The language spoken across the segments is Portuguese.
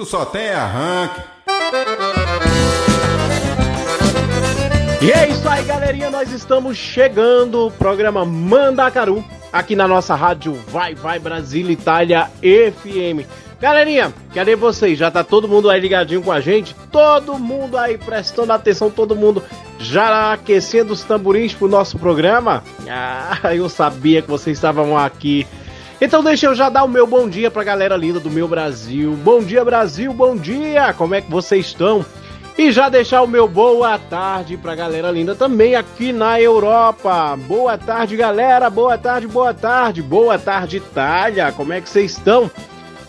Tu só tem arranque. E é isso aí, galerinha. Nós estamos chegando. O programa Mandacaru. Aqui na nossa rádio Vai Vai Brasil Itália FM. Galerinha, cadê vocês? Já tá todo mundo aí ligadinho com a gente? Todo mundo aí prestando atenção, todo mundo já aquecendo os tamborins pro nosso programa? Ah, eu sabia que vocês estavam aqui. Então deixa eu já dar o meu bom dia pra galera linda do meu Brasil. Bom dia, Brasil, bom dia! Como é que vocês estão? E já deixar o meu boa tarde pra galera linda também aqui na Europa. Boa tarde, galera. Boa tarde, boa tarde. Boa tarde, Itália. Como é que vocês estão?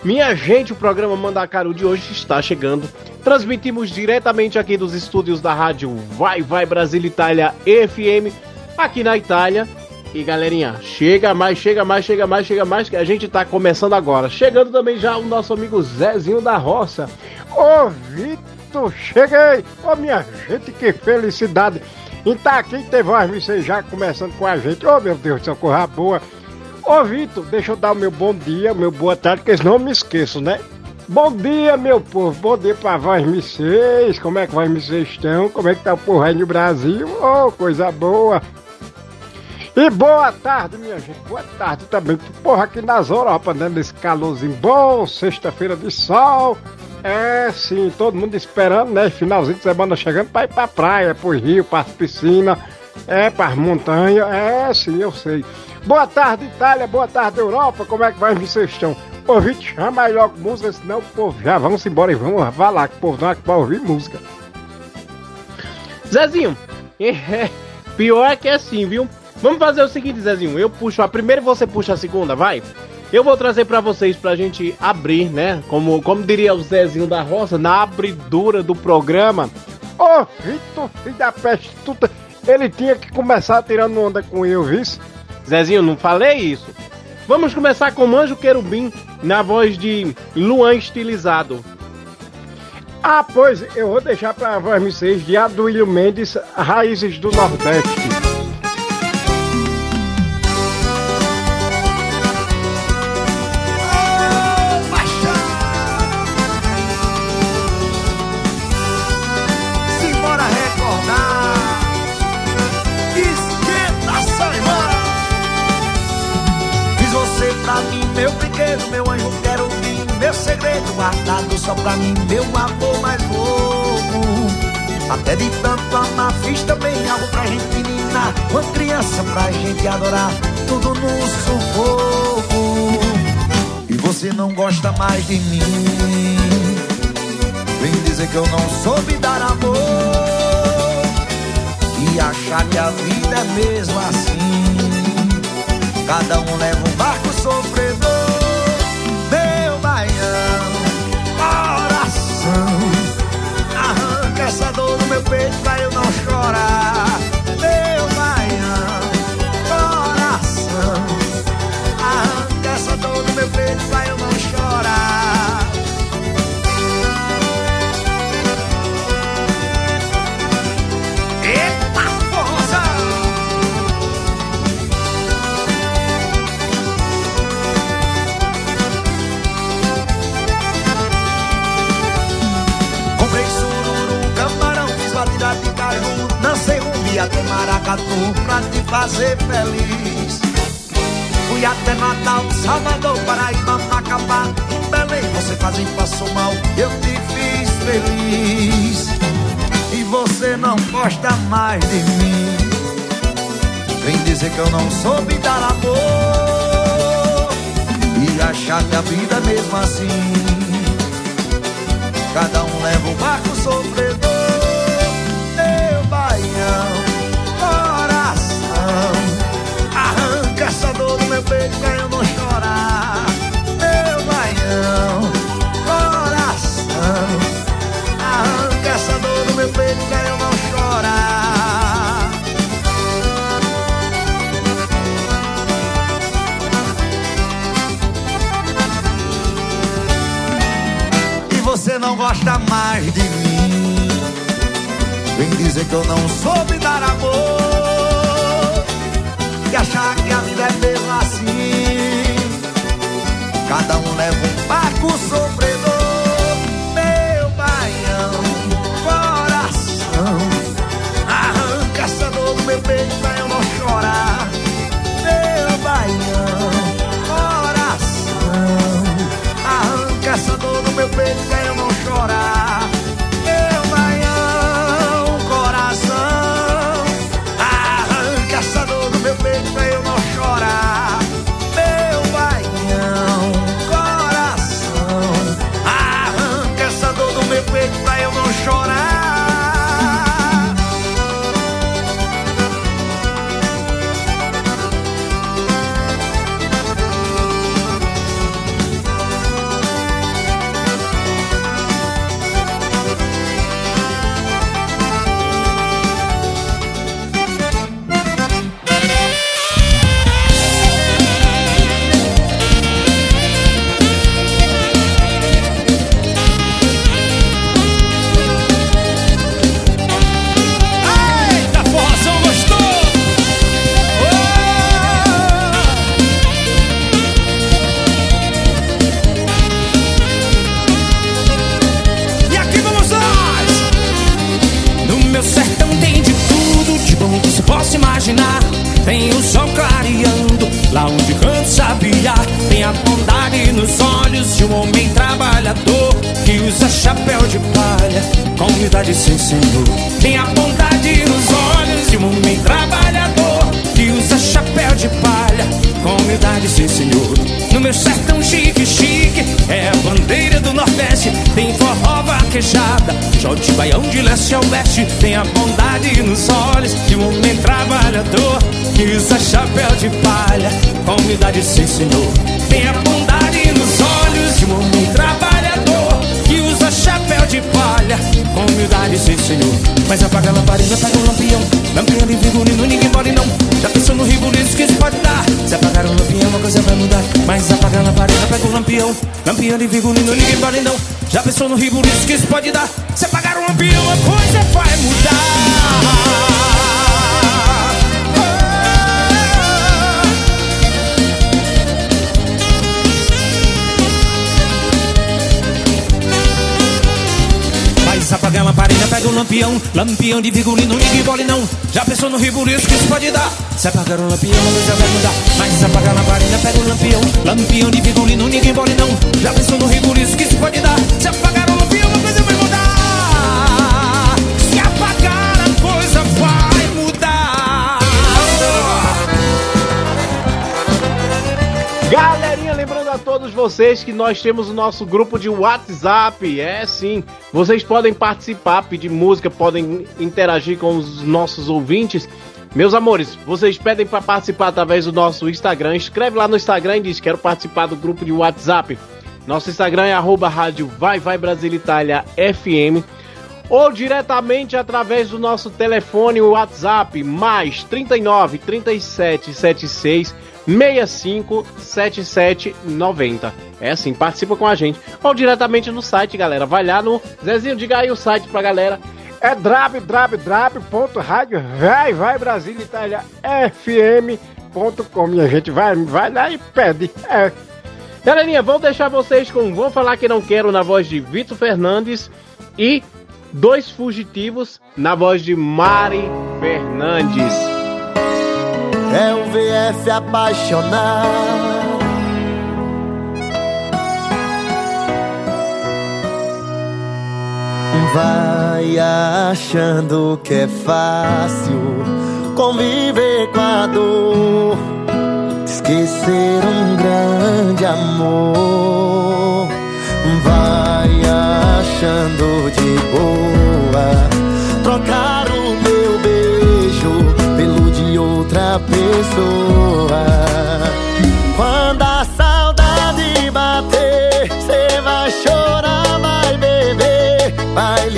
Minha gente, o programa Mandacaru de hoje está chegando. Transmitimos diretamente aqui dos estúdios da rádio Vai Vai Brasil Itália FM, aqui na Itália. E galerinha, chega mais, chega mais, chega mais, chega mais, que a gente tá começando agora. Chegando também já o nosso amigo Zezinho da Roça. Ô Vitor, cheguei! Ô minha gente, que felicidade! E tá aqui, teve umas já começando com a gente. Ô meu Deus, essa corra boa! Ô Vitor, deixa eu dar o meu bom dia, meu boa tarde, porque senão eu me esqueço, né? Bom dia, meu povo, bom dia pra vós, vocês. Como é que vocês estão? Como é que tá o povo aí no Brasil? Ô, oh, coisa boa! E boa tarde, minha gente. Boa tarde também. Porra, aqui nas Europa, né? Nesse calorzinho bom, sexta-feira de sol. É, sim, todo mundo esperando, né? Finalzinho de semana chegando pra ir pra praia, pro rio, pra piscina, é, pras montanhas. É, sim, eu sei. Boa tarde, Itália. Boa tarde, Europa. Como é que vai, vocês estão? Ouvinte, chama aí logo música, senão o povo já vamos embora e vamos lá, que o povo não é que ouvir música. Zezinho, é, pior é que é assim, viu? Vamos fazer o seguinte, Zezinho. Eu puxo a primeira e você puxa a segunda, vai? Eu vou trazer para vocês pra gente abrir, né? Como, como diria o Zezinho da Roça, na abridura do programa. Ô, oh, Vitor, filho da peste, tudo. Ele tinha que começar tirando onda com eu, viu? Zezinho, não falei isso. Vamos começar com Manjo Querubim, na voz de Luan Estilizado. Ah, pois, eu vou deixar para vocês de Aduílio Mendes, Raízes do Nordeste. Guardado só pra mim, meu amor mais louco. Até de tanto amar, fiz também algo pra gente menina, uma criança pra gente adorar, tudo no sufoco. E você não gosta mais de mim, vem dizer que eu não soube dar amor. E achar que a vida é mesmo assim, cada um leva um barco sofredor. Que eu não soube dar amor E achar que a vida é mesmo assim. Cada um leva o barco sofredor Vem dizer que eu não soube dar amor e achar que a vida é mesmo assim. Cada um leva um barco sofredor, meu baião, coração. Arranca essa dor do meu peito pra eu não chorar, meu baião, coração. Arranca essa dor do meu peito pra baião de leste a oeste. Tem a bondade nos olhos de um homem trabalhador que usa chapéu de palha, com humildade sem senhor. Tem a bondade nos olhos de um homem trabalhador que usa chapéu de palha, com humildade sem senhor. Mas apaga a lamparina, pega o lampião, lampião lampião, de figurino, ninguém pode não. Já pensou no ribuliço que isso pode dar? Se apagar o lampião, uma coisa vai mudar. Pega lampião Lampião de figurino, ninguém pode não. Já pensou no ribuliço que isso pode dar? Se apagar o lampião, a coisa vai mudar. Mas apaga a lamparina, pega o lampião Lampião de figurino, ninguém pode não. Já pensou no ribuliço que isso pode dar? Se apagar a todos vocês que nós temos o nosso grupo de WhatsApp. É sim, vocês podem participar, pedir música, podem interagir com os nossos ouvintes. Meus amores, vocês pedem para participar através do nosso Instagram. Escreve lá no Instagram e diz: Quero participar do grupo de WhatsApp. Nosso Instagram é rádio Vai Vai Brasil Itália FM ou diretamente através do nosso telefone WhatsApp mais 39 37 76 65 77 90. É assim, participa com a gente. Ou diretamente no site, galera. Vai lá no Zezinho, diga aí o site pra galera. É www.rádio vai vai Brasil Itália FM.com. Minha gente vai, vai lá e pede. É. Galerinha, vou deixar vocês com Vou Falar Que Não Quero na voz de Vitor Fernandes e Dois Fugitivos na voz de Mari Fernandes. É o VF apaixonado. Vai achando que é fácil conviver com a dor, esquecer um grande amor. Vai achando de boa trocar o pessoa. Quando a saudade bater, cê vai chorar, vai beber, vai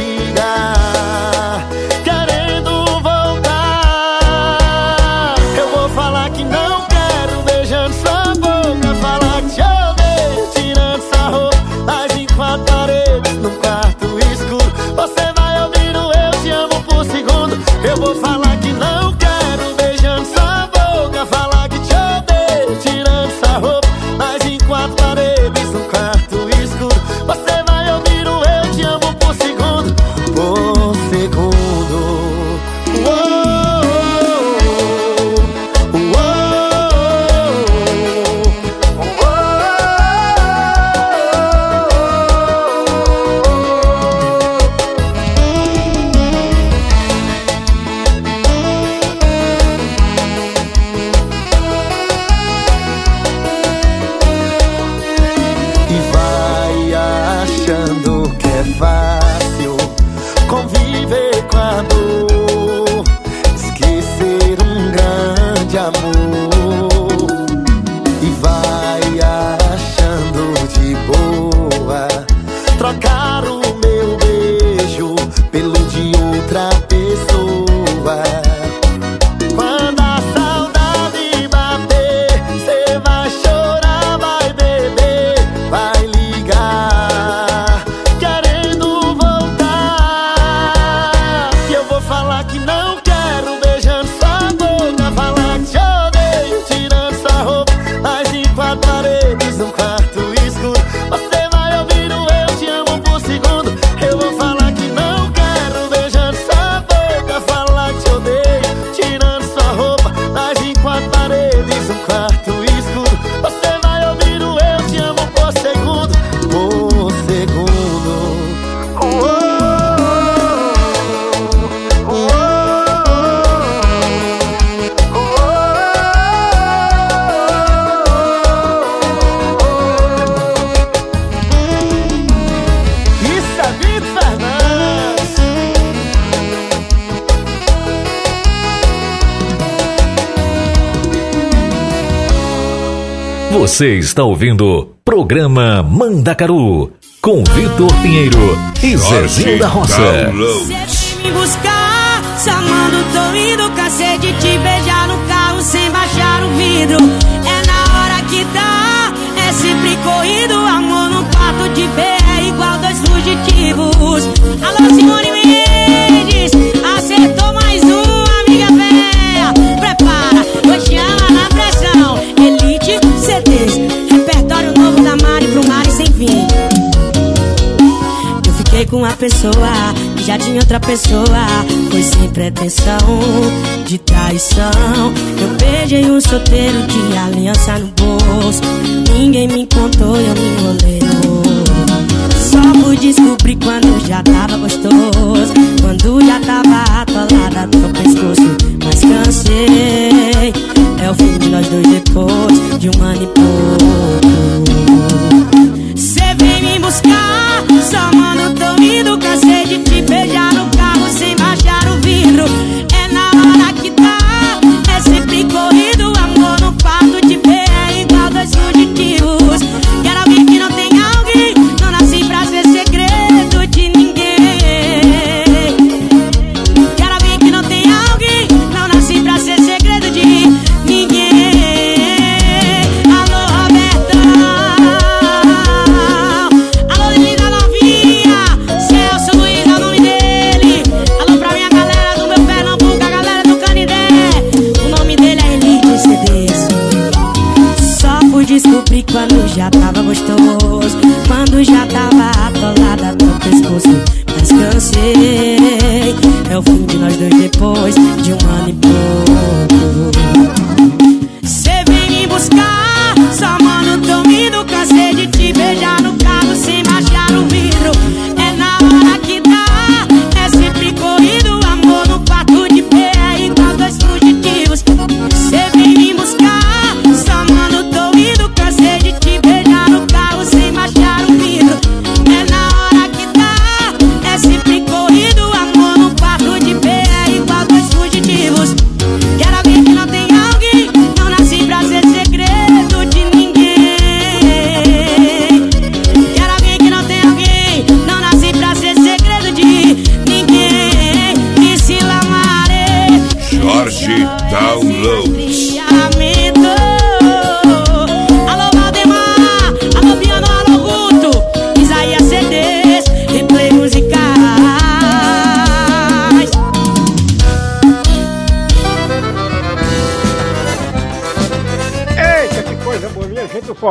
Você está ouvindo programa Mandacaru com Vitor Pinheiro e Zezinho da Roça. É me buscar, chamando, tô indo, cansei de te beijar no carro sem baixar o vidro. com uma pessoa que já tinha outra pessoa. Foi sem pretensão de traição. Eu beijei um solteiro de aliança no bolso. Ninguém me contou e eu me enrolei. Só fui descobrir quando já tava gostoso. Quando já tava atolada no pescoço. Mas cansei. É o fim de nós dois depois de um ano e pouco.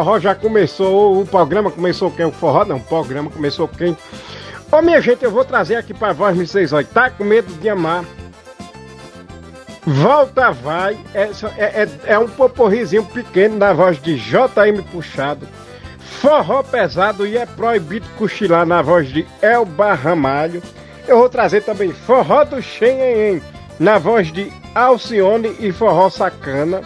Forró já começou, o programa começou quem? O forró não, o programa começou quem? Ô minha gente, eu vou trazer aqui pra voz vocês, olha, tá com medo de amar. Volta vai, é, é, é, é um poporrizinho pequeno na voz de JM Puxado. Forró pesado e é proibido cochilar na voz de Elba Ramalho. Eu vou trazer também Forró do Xenhen na voz de Alcione e Forró Sacana.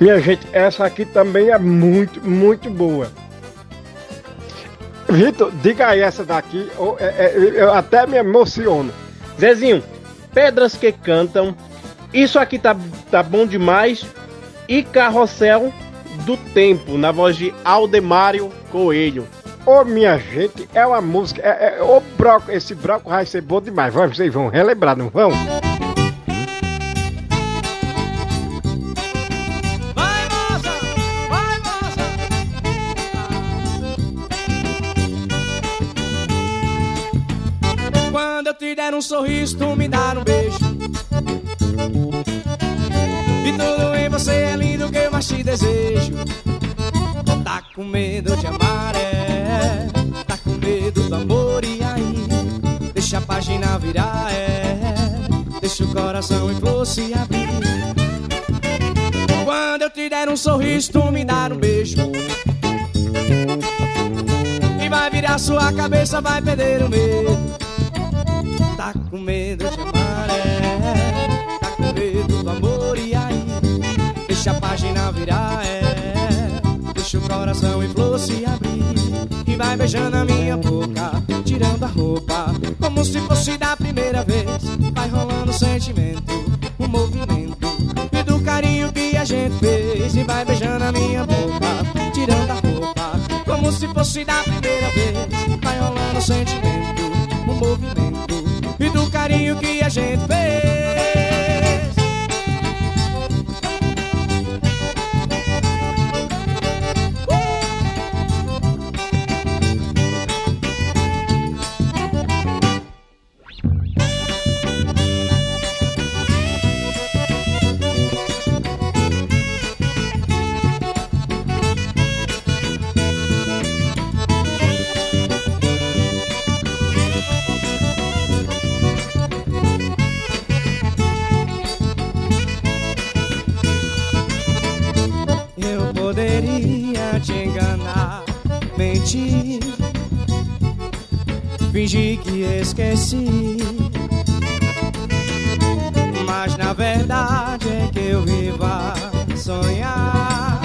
Minha gente, essa aqui também é muito, muito boa. Vitor, diga aí essa daqui, eu, é, é, eu até me emociono. Zezinho, Pedras que Cantam, Isso Aqui Tá, tá Bom Demais e Carrossel do Tempo, na voz de Aldemário Coelho. Ô, oh, minha gente, é uma música. É, é, o broco, esse broco vai ser bom demais. Vocês vão relembrar, não vão? Um sorriso, tu me dar um beijo. E tudo em você é lindo que eu mais te desejo. Tá com medo de amar, é. Tá com medo do amor, e aí? Deixa a página virar, é. Deixa o coração em se abrir. Quando eu te der um sorriso, tu me dar um beijo. E vai virar sua cabeça, vai perder o medo. Tá com medo de amar, é. Tá com medo do amor, e aí? Deixa a página virar, é. Deixa o coração em flor se abrir. E vai beijando a minha boca, tirando a roupa. Como se fosse da primeira vez. Vai rolando o sentimento, o movimento. E do carinho que a gente fez. E vai beijando a minha boca, tirando a roupa. Como se fosse da primeira vez. Vai rolando o sentimento, carinho que a gente fez. Mentir, fingir que esqueci. Mas na verdade é que eu vivo a sonhar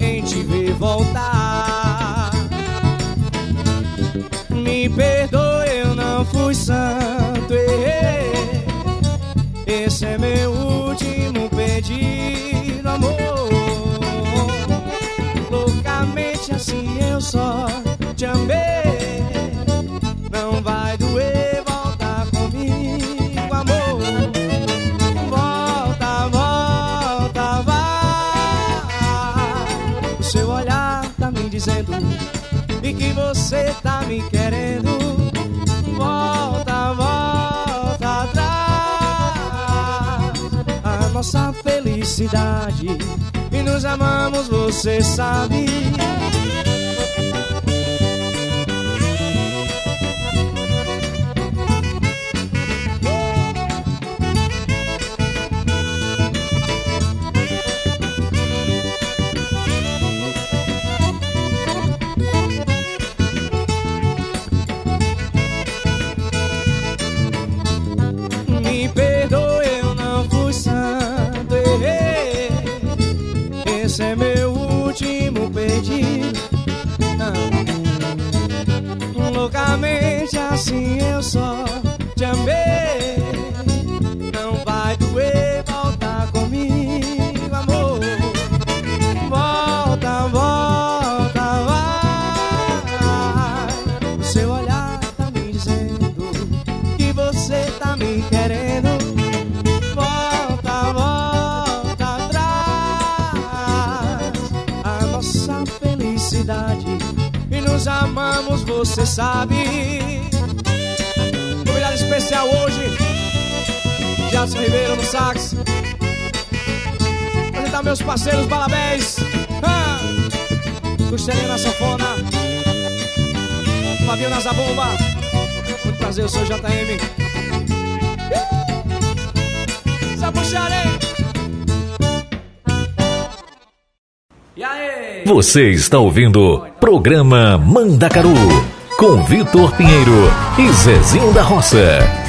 em te ver voltar. Me perdoe, eu não fui santo, dizendo e que você tá me querendo. Volta, volta atrás. A nossa felicidade e nos amamos, você sabe. sabe. Convidado especial hoje, Jason Ribeiro no sax. Apresentar meus parceiros Balabés, ah! Costelinha na sanfona, Fabinho na zabumba. Muito prazer, eu sou o JM. aí? Você está ouvindo programa Mandacaru com Vitor Pinheiro e Zezinho da Roça.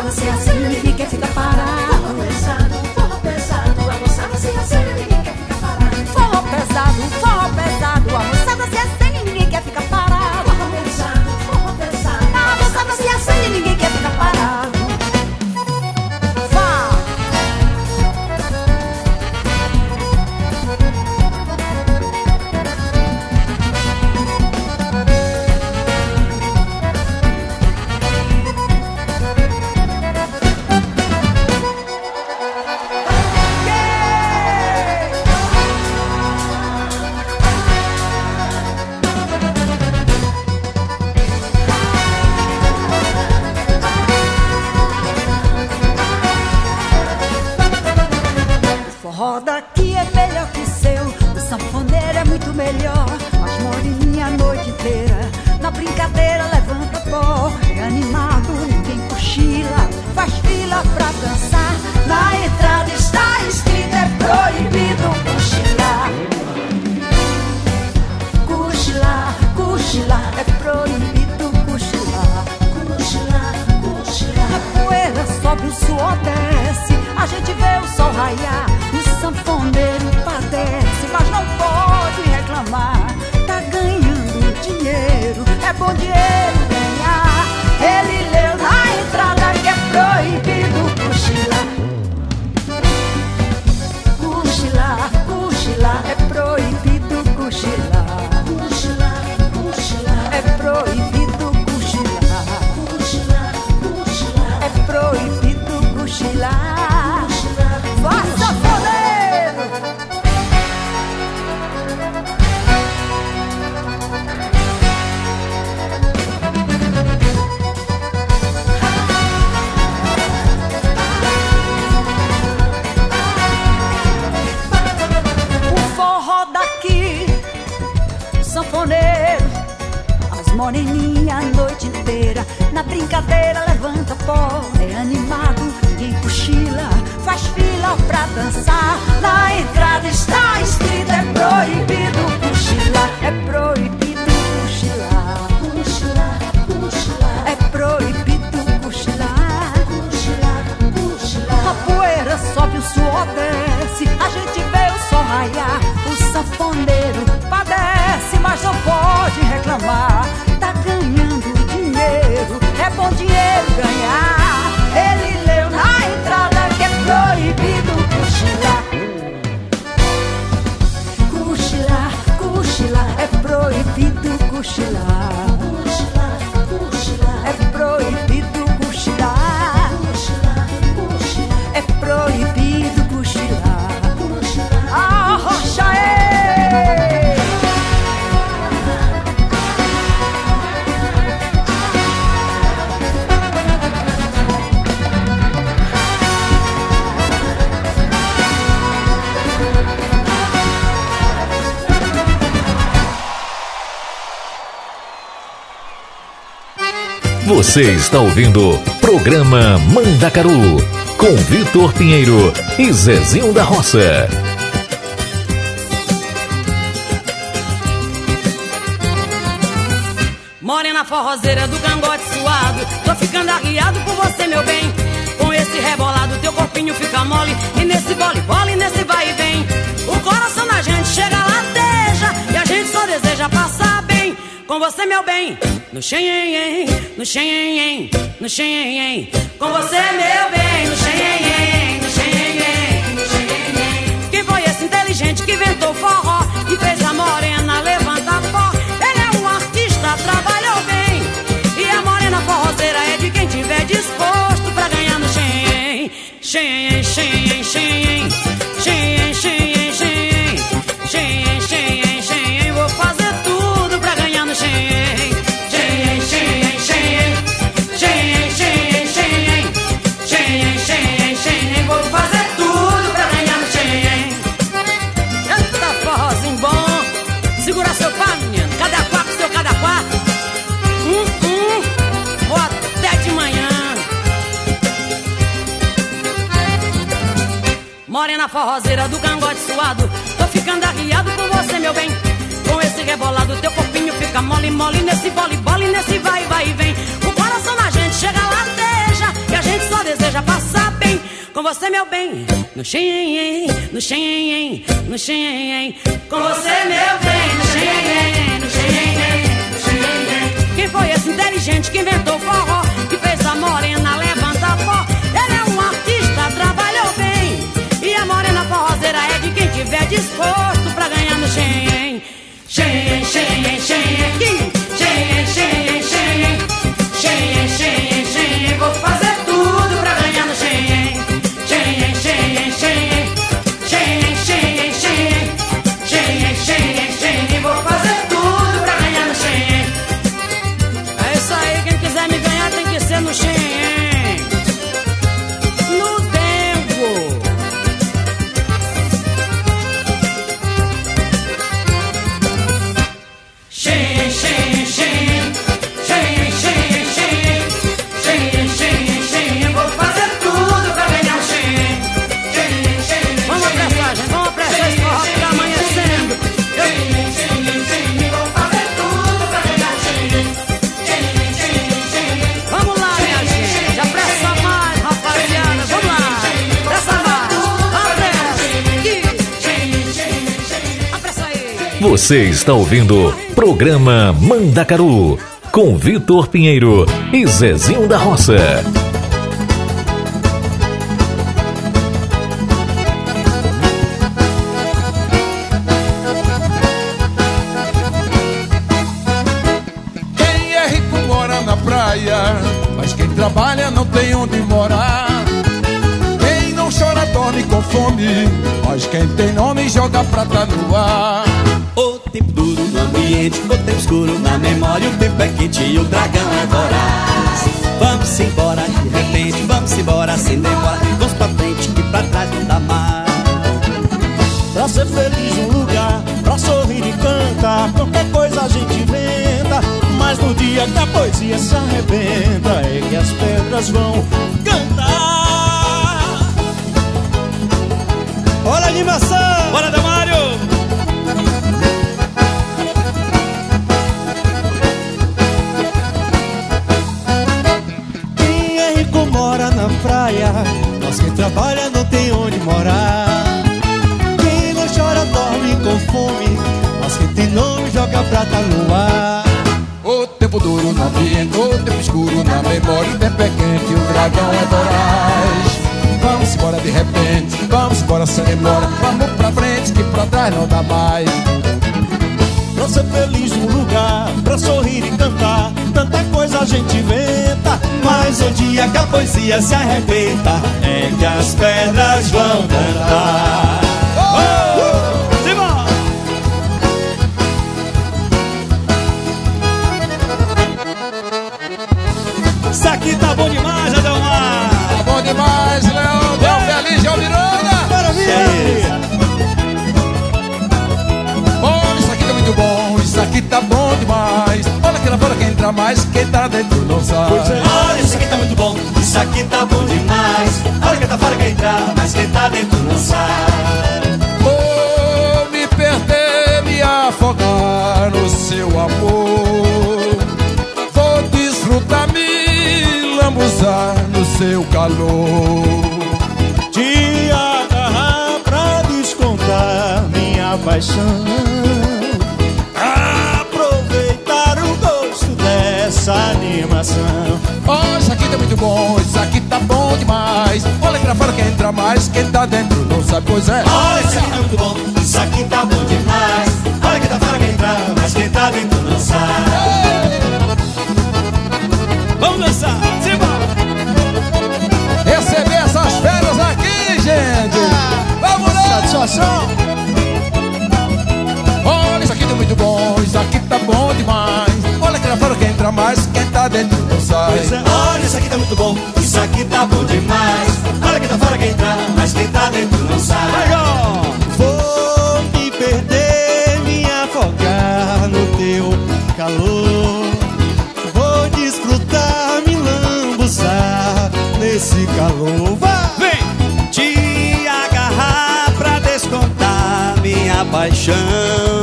Vamos a Você está ouvindo Programa Mandacaru com Vitor Pinheiro e Zezinho da Roça. Morena forrozeira do cangote suado Tô ficando arriado por você, meu bem. Com esse rebolado teu corpinho fica mole E nesse bole bole, nesse vai e vem. O coração da gente chega lateja E a gente só deseja passar bem. Com você, meu bem No xenhen, no xenhen, no xenhen Com você, meu bem. No xenhen, no xenhen, no xenhen Quem foi esse inteligente que inventou forró E fez a morena levantar pó? Ele é um artista, trabalhou bem. E a morena forrozeira é de quem tiver disposto pra ganhar no xenhen Xenhen, xenhen, xenhen forrozeira do cangote suado. Tô ficando arriado com você, meu bem. Com esse rebolado teu corpinho fica mole, mole Nesse bole, bole, nesse vai, vai e vem O coração da gente chega lateja E a gente só deseja passar bem. Com você, meu bem No xenhen, no xenhen, no xenhen Com você, meu bem No xenhen, no xenhen, no xenhen Quem foi esse inteligente que inventou o forró Que fez a morena levantar quem tiver disposto pra ganhar no. Xenhen, xenhen, xenhen, que xenhen, xenhen, xenhen. Você está ouvindo Programa Mandacaru com Vitor Pinheiro e Zezinho da Roça. Quem é rico mora na praia, mas quem trabalha não tem onde morar. Quem não chora dorme com fome, mas quem tem nome joga prata no ar. Ambiente, o tempo escuro na memória, o tempo é quente e o dragão é voraz. Vamos embora de repente, vamos embora sem demora, vamos pra frente que pra trás não dá mais. Pra ser feliz um lugar, pra sorrir e cantar Qualquer coisa a gente inventa Mas no dia que a poesia se arrebenta É que as pedras vão cantar Olha a animação! Bora, Damário! Praia Mas quem trabalha não tem onde morar quem não chora dorme com fome Mas quem tem nome joga prata no ar O tempo duro no ambiente, o tempo escuro na memória, o tempo é quente, o dragão é voraz. Vamos embora de repente, vamos embora sem demora, vamos pra frente que pra trás não dá mais ser feliz um lugar pra sorrir e cantar. Tanta coisa a gente inventa, mas o dia que a poesia se arrebenta é que as pedras vão cantar. Oh! Entra mais. Quem tá dentro não sai. Olha, isso aqui tá muito bom, isso aqui tá bom demais. Olha quem tá fora quer entrar, mas quem tá dentro não sai. Vou me perder, me afogar no seu amor. Vou desfrutar, me lambuzar no seu calor. Te agarrar pra descontar minha paixão. Animação. Oh, isso aqui tá muito bom, isso aqui tá bom demais. Olha lá fora quem entra mais. Quem tá dentro não sabe, pois é. Olha, isso aqui tá muito bom, isso aqui tá bom demais. Olha quem tá fora quer entrar, mas quem tá dentro não sai. Vamos dançar, Simba! Receber essas férias aqui, gente. Vamos lá. Satisfação! Olha, isso aqui tá muito bom, isso aqui tá bom demais. Olha aqui lá fora quem entra mais. Quem tá dentro não sai. É, olha, isso aqui tá muito bom, isso aqui tá bom demais. Olha quem tá fora quer entrar, mas quem tá dentro não sai. Vou me perder, me afogar no teu calor. Vou desfrutar, me lambuzar nesse calor. Vai! Vem! Te agarrar pra descontar minha paixão.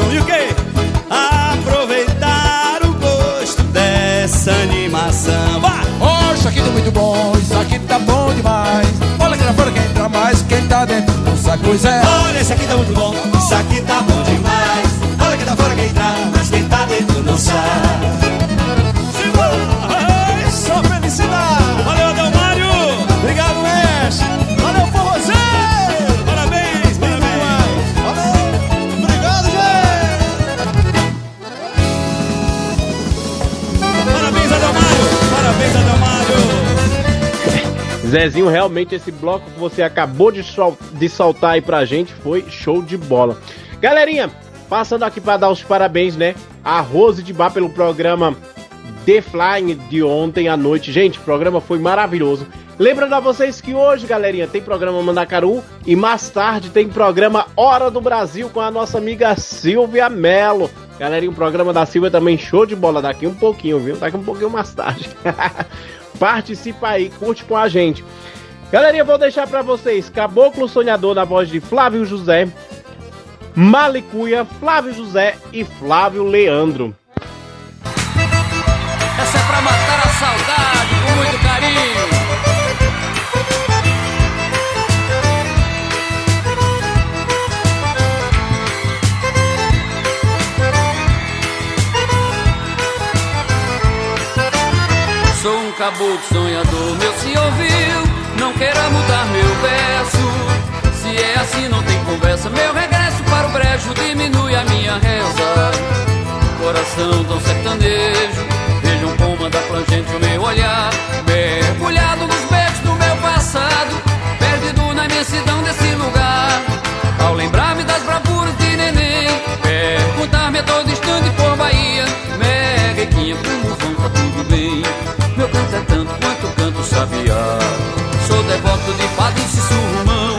Isso aqui tá muito bom, isso aqui tá bom demais. Olha aqui lá fora quem entra mais. Quem tá dentro não sabe, é. Olha, esse aqui tá muito bom, isso aqui tá bom demais. Olha quem tá fora quer entrar, mas quem tá dentro não sai. Zezinho, realmente esse bloco que você acabou de, sol- de soltar aí pra gente foi show de bola. Galerinha, passando aqui pra dar os parabéns, né? A Rose de Bar pelo programa The Flying de ontem à noite. Gente, o programa foi maravilhoso. Lembrando a vocês que hoje, galerinha, tem programa Mandacaru e mais tarde tem programa Hora do Brasil com a nossa amiga Silvia Mello. Galerinha, o programa da Silvia também show de bola daqui um pouquinho, viu? Daqui um pouquinho mais tarde. Participa aí, curte com a gente. Galerinha, vou deixar pra vocês Caboclo Sonhador na voz de Flávio José, Malicuia, Flávio José e Flávio Leandro. Essa é pra matar a caboclo sonhador, meu se ouviu. Não queira mudar meu verso. Se é assim, não tem conversa. Meu regresso para o brejo diminui a minha reza coração tão sertanejo. Vejam como anda plangente o meu olhar, mergulhado nos beijos do meu passado, perdido na imensidão desse lugar. Ao lembrar-me das bravuras de neném, perguntar-me a todo instante por Bahia, Meguequinha, como sabiá. Sou devoto de Padre Surumão,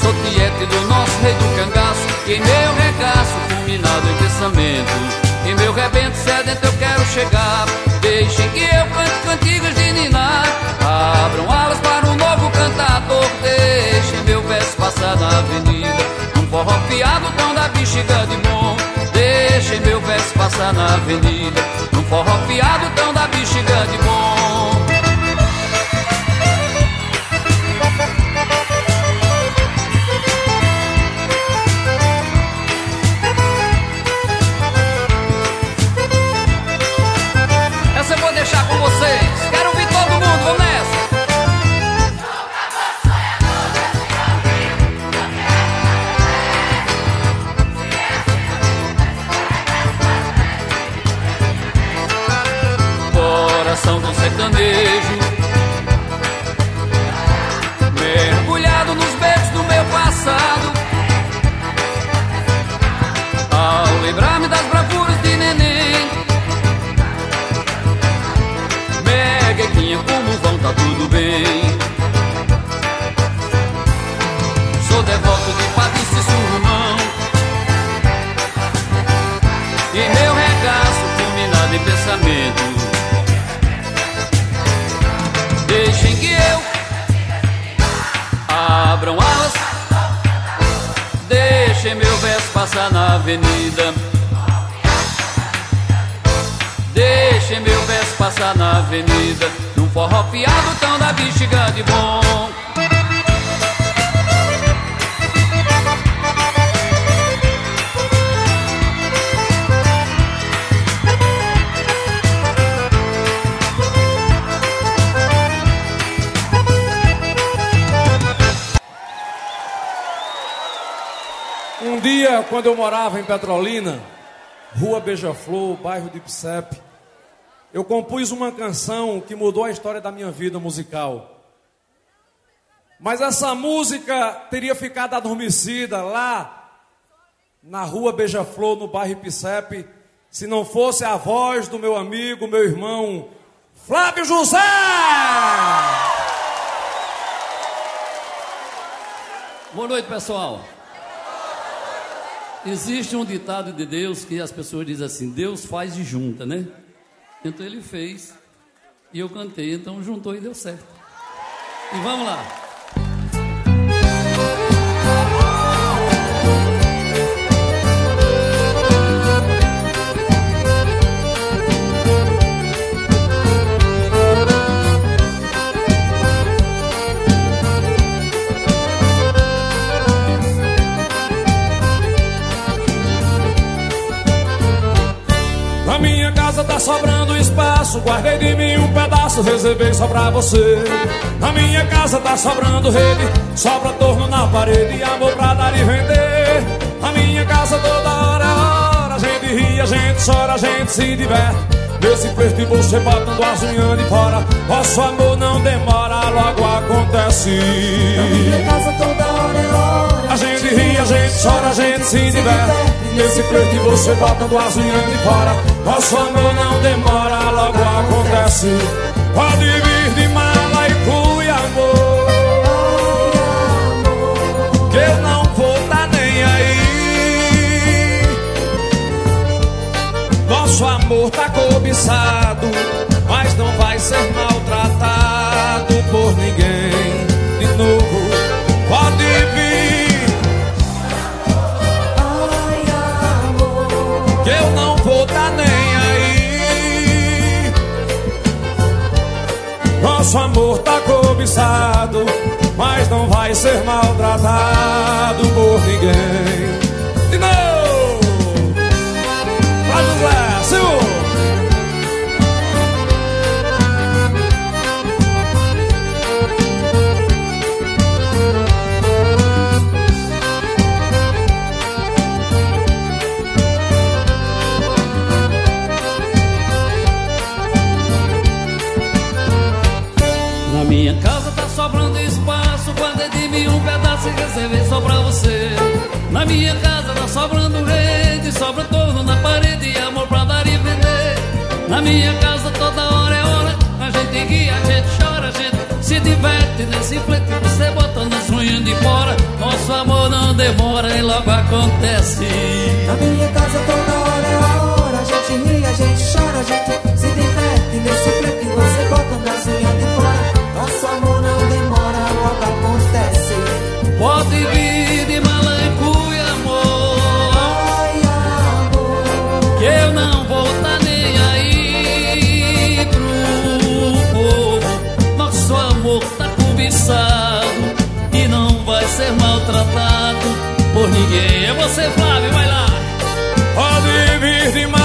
sou tiete do nosso rei do cangaço, em meu regaço, fulminado em pensamento. Em meu rebento sedento eu quero chegar. Deixem que eu cante cantigas de ninar. Abram alas para um novo cantador. Deixem meu verso passar na avenida. Um forró piado tão da bexiga de bom Deixem meu verso passar na avenida. Um forró piado tão da bexiga de bom em Petrolina, Rua Beija-Flor, bairro de Ipsep, eu compus uma canção que mudou a história da minha vida musical. Mas essa música teria ficado adormecida lá na Rua Beija-Flor, no bairro Ipsep, se não fosse a voz do meu amigo, meu irmão, Flávio José! Boa noite, pessoal. Existe um ditado de Deus que as pessoas dizem assim: Deus faz de junta, né? Então ele fez e eu cantei, então juntou e deu certo. E vamos lá. Guardei de mim um pedaço, reservei só pra você. Na minha casa tá sobrando rede, sobra torno na parede e amor pra dar e vender. Na minha casa toda hora é hora, a gente ri, a gente chora, a gente se diverte. Nesse preço você botando as unhas de fora, nosso amor não demora, logo acontece. Na minha casa toda hora é hora. A gente ri, a gente chora, a gente se diverte. Nesse preço você botando as unhas de fora, nosso amor não demora, logo acontece. Pode vir de mala e fui amor. Que eu não vou tá nem aí. Nosso amor tá cobiçado, mas não vai ser maltratado por ninguém. Nosso amor tá cobiçado, mas não vai ser maltratado por ninguém. De novo! Vamos lá, Senhor! Minha casa tá sobrando espaço, guardei de mim um pedaço e reservei só pra você. Na minha casa tá sobrando rede, sobra torno na parede amor pra dar e vender. Na minha casa toda hora é hora, a gente ri, a gente chora, a gente se diverte nesse flete, você bota nas unhas de fora. Nosso amor não demora e logo acontece. Na minha casa toda hora é hora. A gente ri, a gente chora, a gente se diverte. Nesse flip você bota nas unhas de fora. Nosso amor não demora, logo acontece. Pode vir de malancu e amor. Ai, amor. Que eu não vou tá nem aí pro povo. Nosso amor tá cobiçado e não vai ser maltratado por ninguém. É você, Flávio, vai lá. Pode vir de mala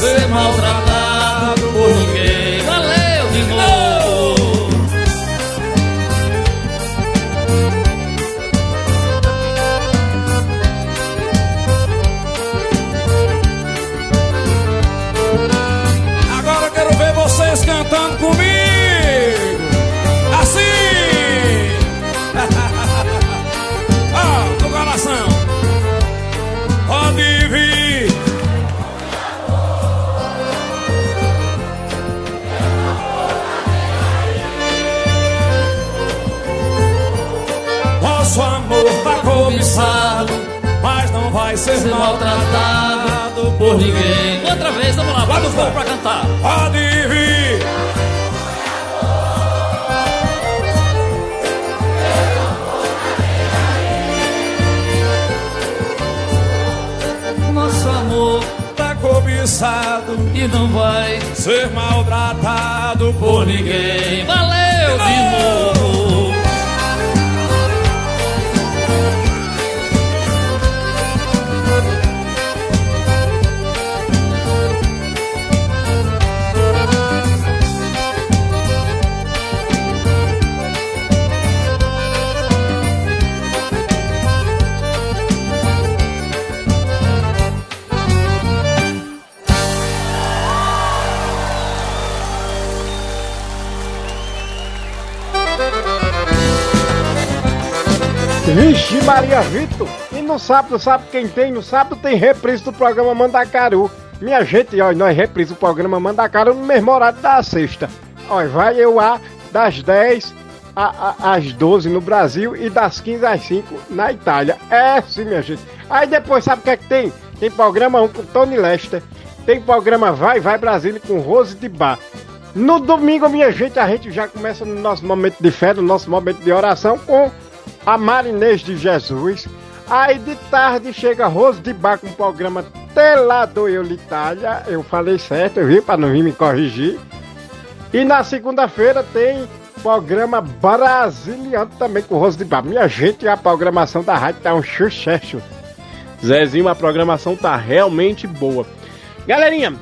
ser maltratado vai ser, Ser maltratado por ninguém. Outra vez, vamos lá, bota o fogo pra cantar. Pode vir. Nosso amor Tá cobiçado e não vai ser maltratado por ninguém. Valeu de Vixe Maria Vitor! E no sábado, sabe quem tem? No sábado tem reprise do programa Mandacaru. Minha gente, ó, nós reprise o programa Mandacaru no mesmo horário da sexta. Ó, vai eu lá das 10 a- a- às 12 no Brasil e das 15 às 5 na Itália. É sim, minha gente. Aí depois, sabe o que é que tem? Tem programa 1 com Tony Lester. Tem programa Vai Vai Brasília com Rose de Bar. No domingo, minha gente, a gente já começa no nosso momento de fé, no nosso momento de oração com a Marinês de Jesus. Aí de tarde chega Rose de Bar com o programa Telado Eu Itália. Eu falei certo, eu vi, para não vir me corrigir. E na segunda-feira tem programa brasiliano também com Rose de Bar. Minha gente, a programação da rádio tá um sucesso. Zezinho, a programação tá realmente boa. Galerinha,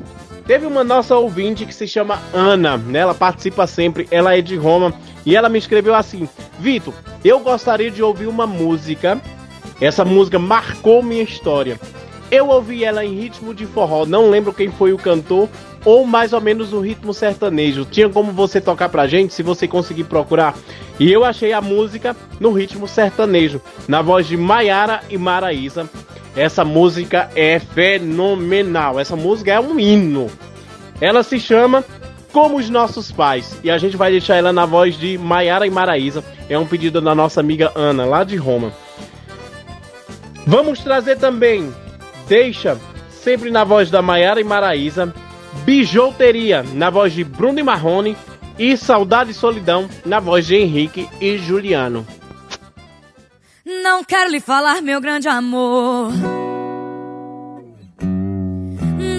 teve uma nossa ouvinte que se chama Ana, né? Ela participa sempre, ela é de Roma e ela me escreveu assim: Vitor, eu gostaria de ouvir uma música. Essa música marcou minha história. Eu ouvi ela em ritmo de forró, não lembro quem foi o cantor, ou mais ou menos o ritmo sertanejo. Tinha como você tocar pra gente, se você conseguir procurar. E eu achei a música no ritmo sertanejo, na voz de Maiara e Maraísa. Essa música é fenomenal. Essa música é um hino. Ela se chama Como os Nossos Pais. E a gente vai deixar ela na voz de Maiara e Maraísa. É um pedido da nossa amiga Ana, lá de Roma. Vamos trazer também, deixa, sempre na voz da Maiara e Maraísa, Bijouteria, na voz de Bruno e Marrone, e Saudade e Solidão, na voz de Henrique e Juliano. Não quero lhe falar, meu grande amor,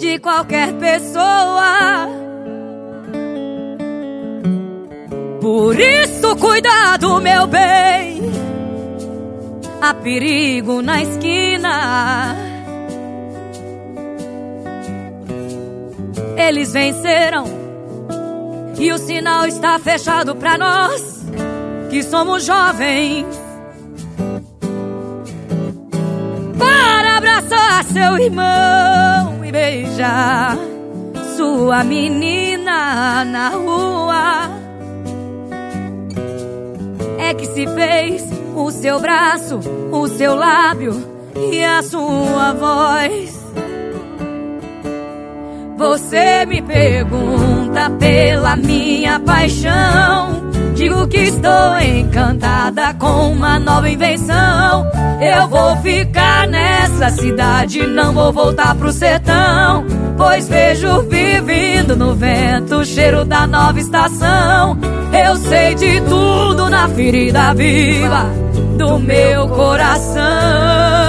de qualquer pessoa. Por isso, cuidado, meu bem. Há perigo na esquina. Eles venceram e o sinal está fechado pra nós que somos jovens. Para abraçar seu irmão e beijar sua menina na rua. É que se fez o seu braço, o seu lábio e a sua voz. Você me pergunta pela minha paixão. Digo que estou encantada com uma nova invenção. Eu vou ficar nessa cidade, não vou voltar pro sertão. Pois vejo vivendo no vento o cheiro da nova estação. Eu sei de tudo na ferida viva do meu coração.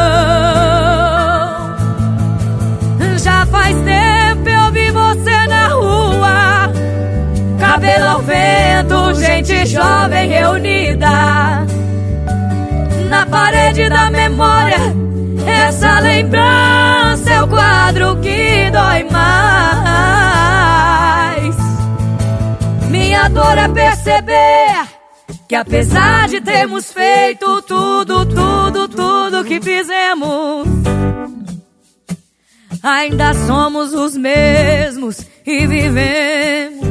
Cabelo ao vento, gente jovem reunida. Na parede da memória, essa lembrança é o quadro que dói mais. Minha dor é perceber Que apesar de termos feito tudo, tudo, tudo que fizemos, ainda somos os mesmos e vivemos.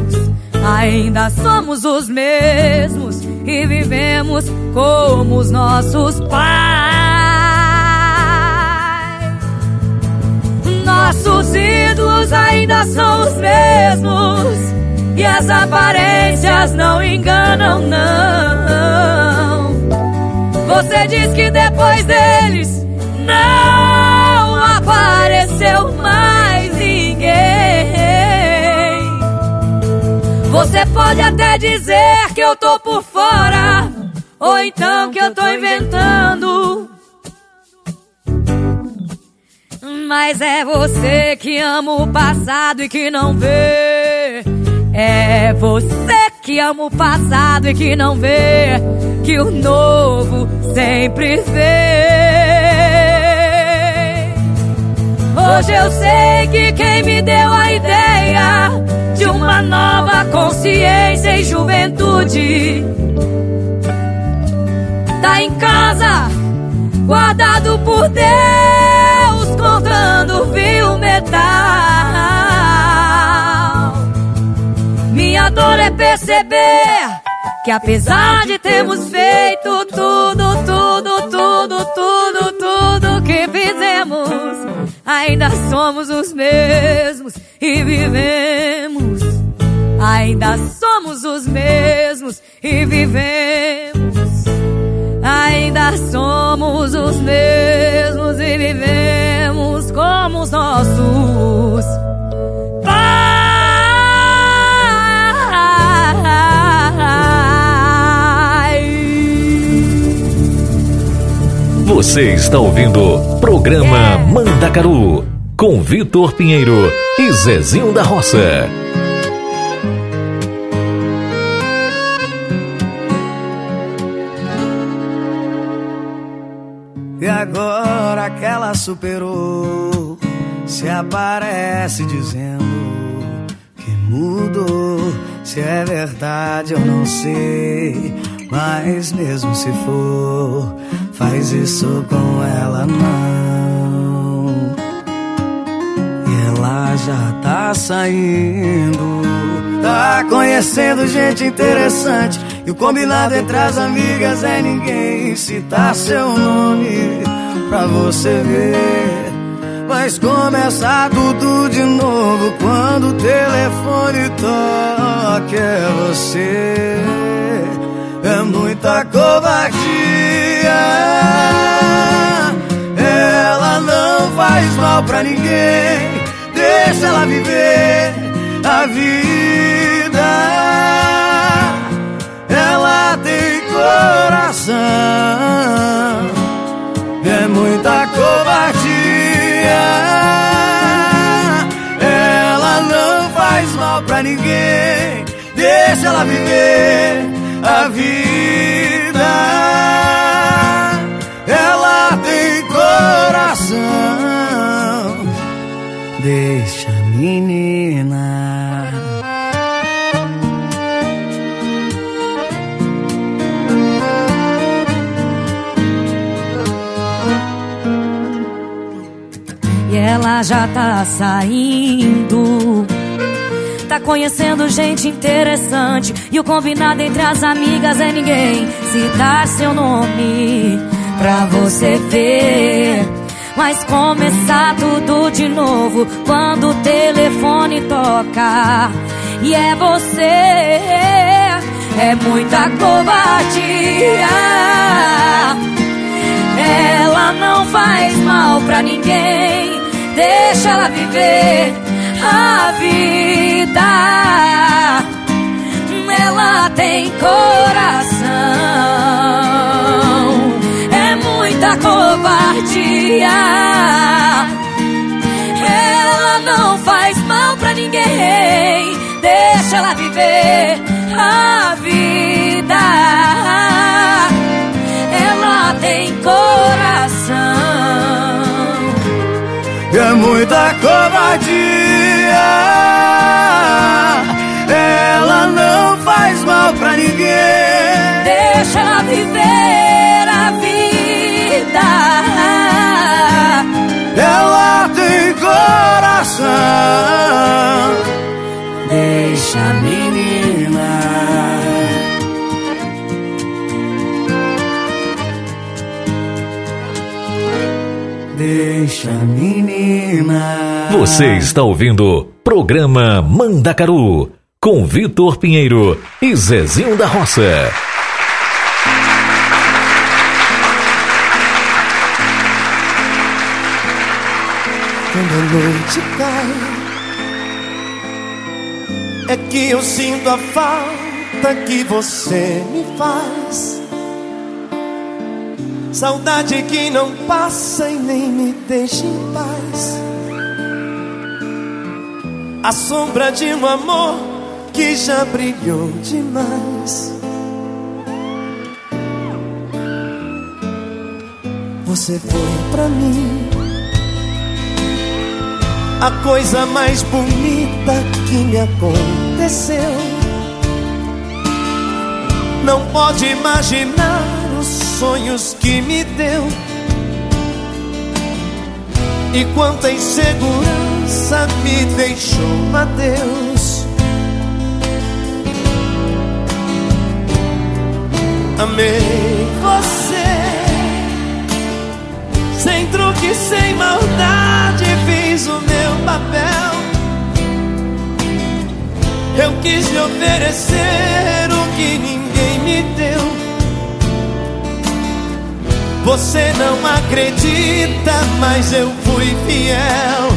Ainda somos os mesmos e vivemos como os nossos pais. Nossos ídolos ainda são os mesmos e as aparências não enganam, não. Você diz que depois deles não apareceu Você pode até dizer que eu tô por fora, ou então que eu tô inventando. Mas é você que ama o passado e que não vê. É você que ama o passado e que não vê que o novo sempre vem. Hoje eu sei que quem me deu a ideia de uma nova consciência e juventude tá em casa, guardado por Deus, contando vil metal. Minha dor é perceber que apesar de termos feito tudo, tudo, tudo, tudo, tudo que fizemos, ainda somos os mesmos e vivemos. Ainda somos os mesmos e vivemos. Ainda somos os mesmos e vivemos como os nossos Você está ouvindo programa Mandacaru com Vitor Pinheiro e Zezinho da Roça. E agora que ela superou, se aparece dizendo que mudou. Se é verdade, eu não sei. Mas mesmo se for, faz isso com ela não. E ela já tá saindo, tá conhecendo gente interessante. E o combinado entre as amigas é ninguém citar seu nome pra você ver. Mas começa tudo de novo quando o telefone toca. É você, é muita covardia. Ela não faz mal pra ninguém, deixa ela viver a vida. Ela tem coração, é muita covardia. Ela não faz mal pra ninguém, deixa ela viver a vida. Ela tem coração, deixa menina. E ela já tá saindo. Tá conhecendo gente interessante. E o combinado entre as amigas é ninguém citar seu nome pra você ver. Mas começar tudo de novo quando o telefone toca. E é você, é muita covardia. Ela não faz mal pra ninguém, deixa ela viver a vida. Ela tem coração, é muita covardia. Ela não faz mal pra ninguém, deixa ela viver a vida. Ela tem coração. é muita covardia. Viver a vida. Ela tem coração. Deixa a menina. Deixa a menina. Você está ouvindo Programa Mandacaru com Vitor Pinheiro e Zezinho da Roça. Quando a noite cai, é que eu sinto a falta que você me faz. Saudade que não passa e nem me deixa em paz. A sombra de um amor que já brilhou demais. Você foi pra mim a coisa mais bonita que me aconteceu. Não pode imaginar os sonhos que me deu. E quanta insegurança me deixou, adeus. Amei você, sem truque, sem maldade, fiz o meu papel. Eu quis lhe oferecer o que ninguém me deu. Você não acredita, mas eu fui fiel.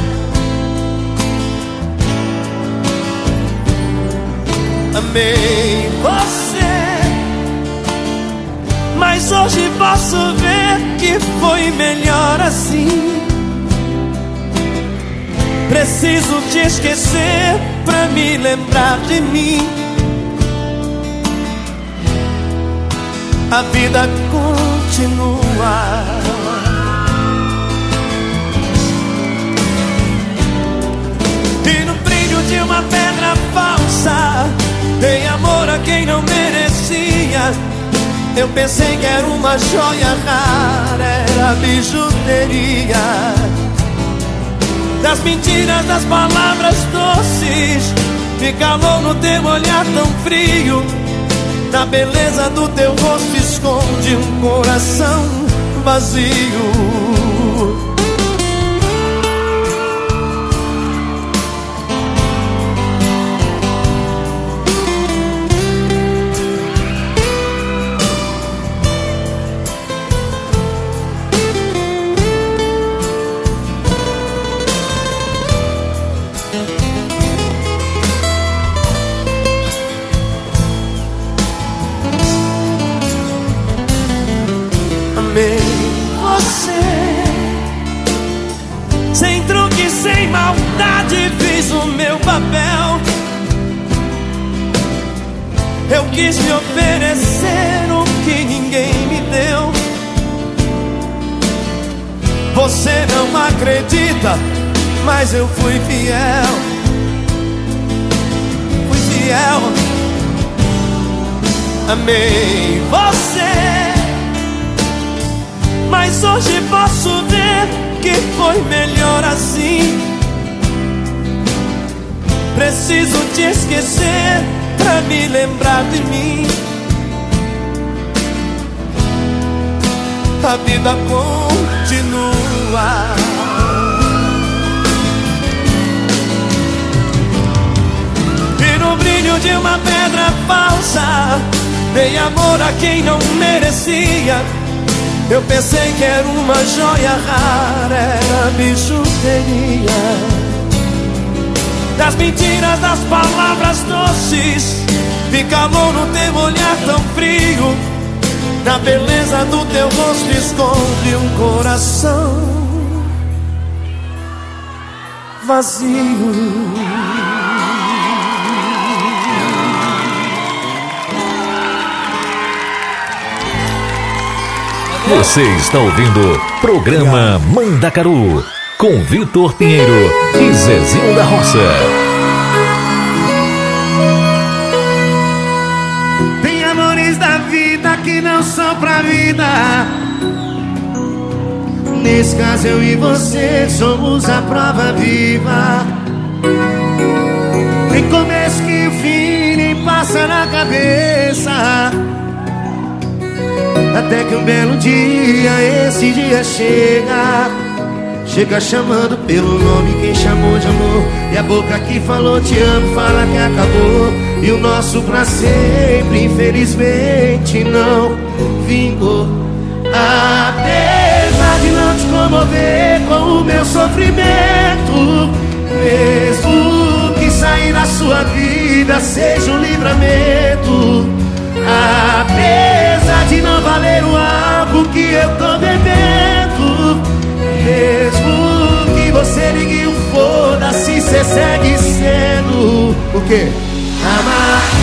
Amei você, mas hoje posso ver que foi melhor assim. Preciso te esquecer pra me lembrar de mim. A vida continua. E no brilho de uma pedra falsa, dei amor a quem não merecia. Eu pensei que era uma joia rara, era bijuteria. Das mentiras, das palavras doces, me calou no teu olhar tão frio. Na beleza do teu rosto esconde um coração vazio. Quis me oferecer o que ninguém me deu. Você não acredita, mas eu fui fiel. Fui fiel. Amei você. Mas hoje posso ver que foi melhor assim. Preciso te esquecer pra me lembrar de mim. A vida continua. E no brilho de uma pedra falsa, dei amor a quem não merecia. Eu pensei que era uma joia rara, era bijuteria. Das mentiras, das palavras doces, me calou no teu olhar tão frio. Na beleza do teu rosto esconde um coração vazio. Você está ouvindo Programa Mandacaru com Vitor Pinheiro e Zezinho da Roça. Tem amor amores da vida que não são pra vida. Nesse caso eu e você somos a prova viva. Tem começo que o fim nem passa na cabeça. Até que um belo dia, esse dia chega. Chega chamando pelo nome quem chamou de amor. E a boca que falou te amo, fala que acabou. E o nosso pra sempre, infelizmente, não vingou. Apesar de não te comover com o meu sofrimento, mesmo que sair da sua vida seja um livramento. Apesar de não valer o álcool que eu tô bebendo, mesmo que você ligue o foda-se, cê segue sendo o quê? Amar.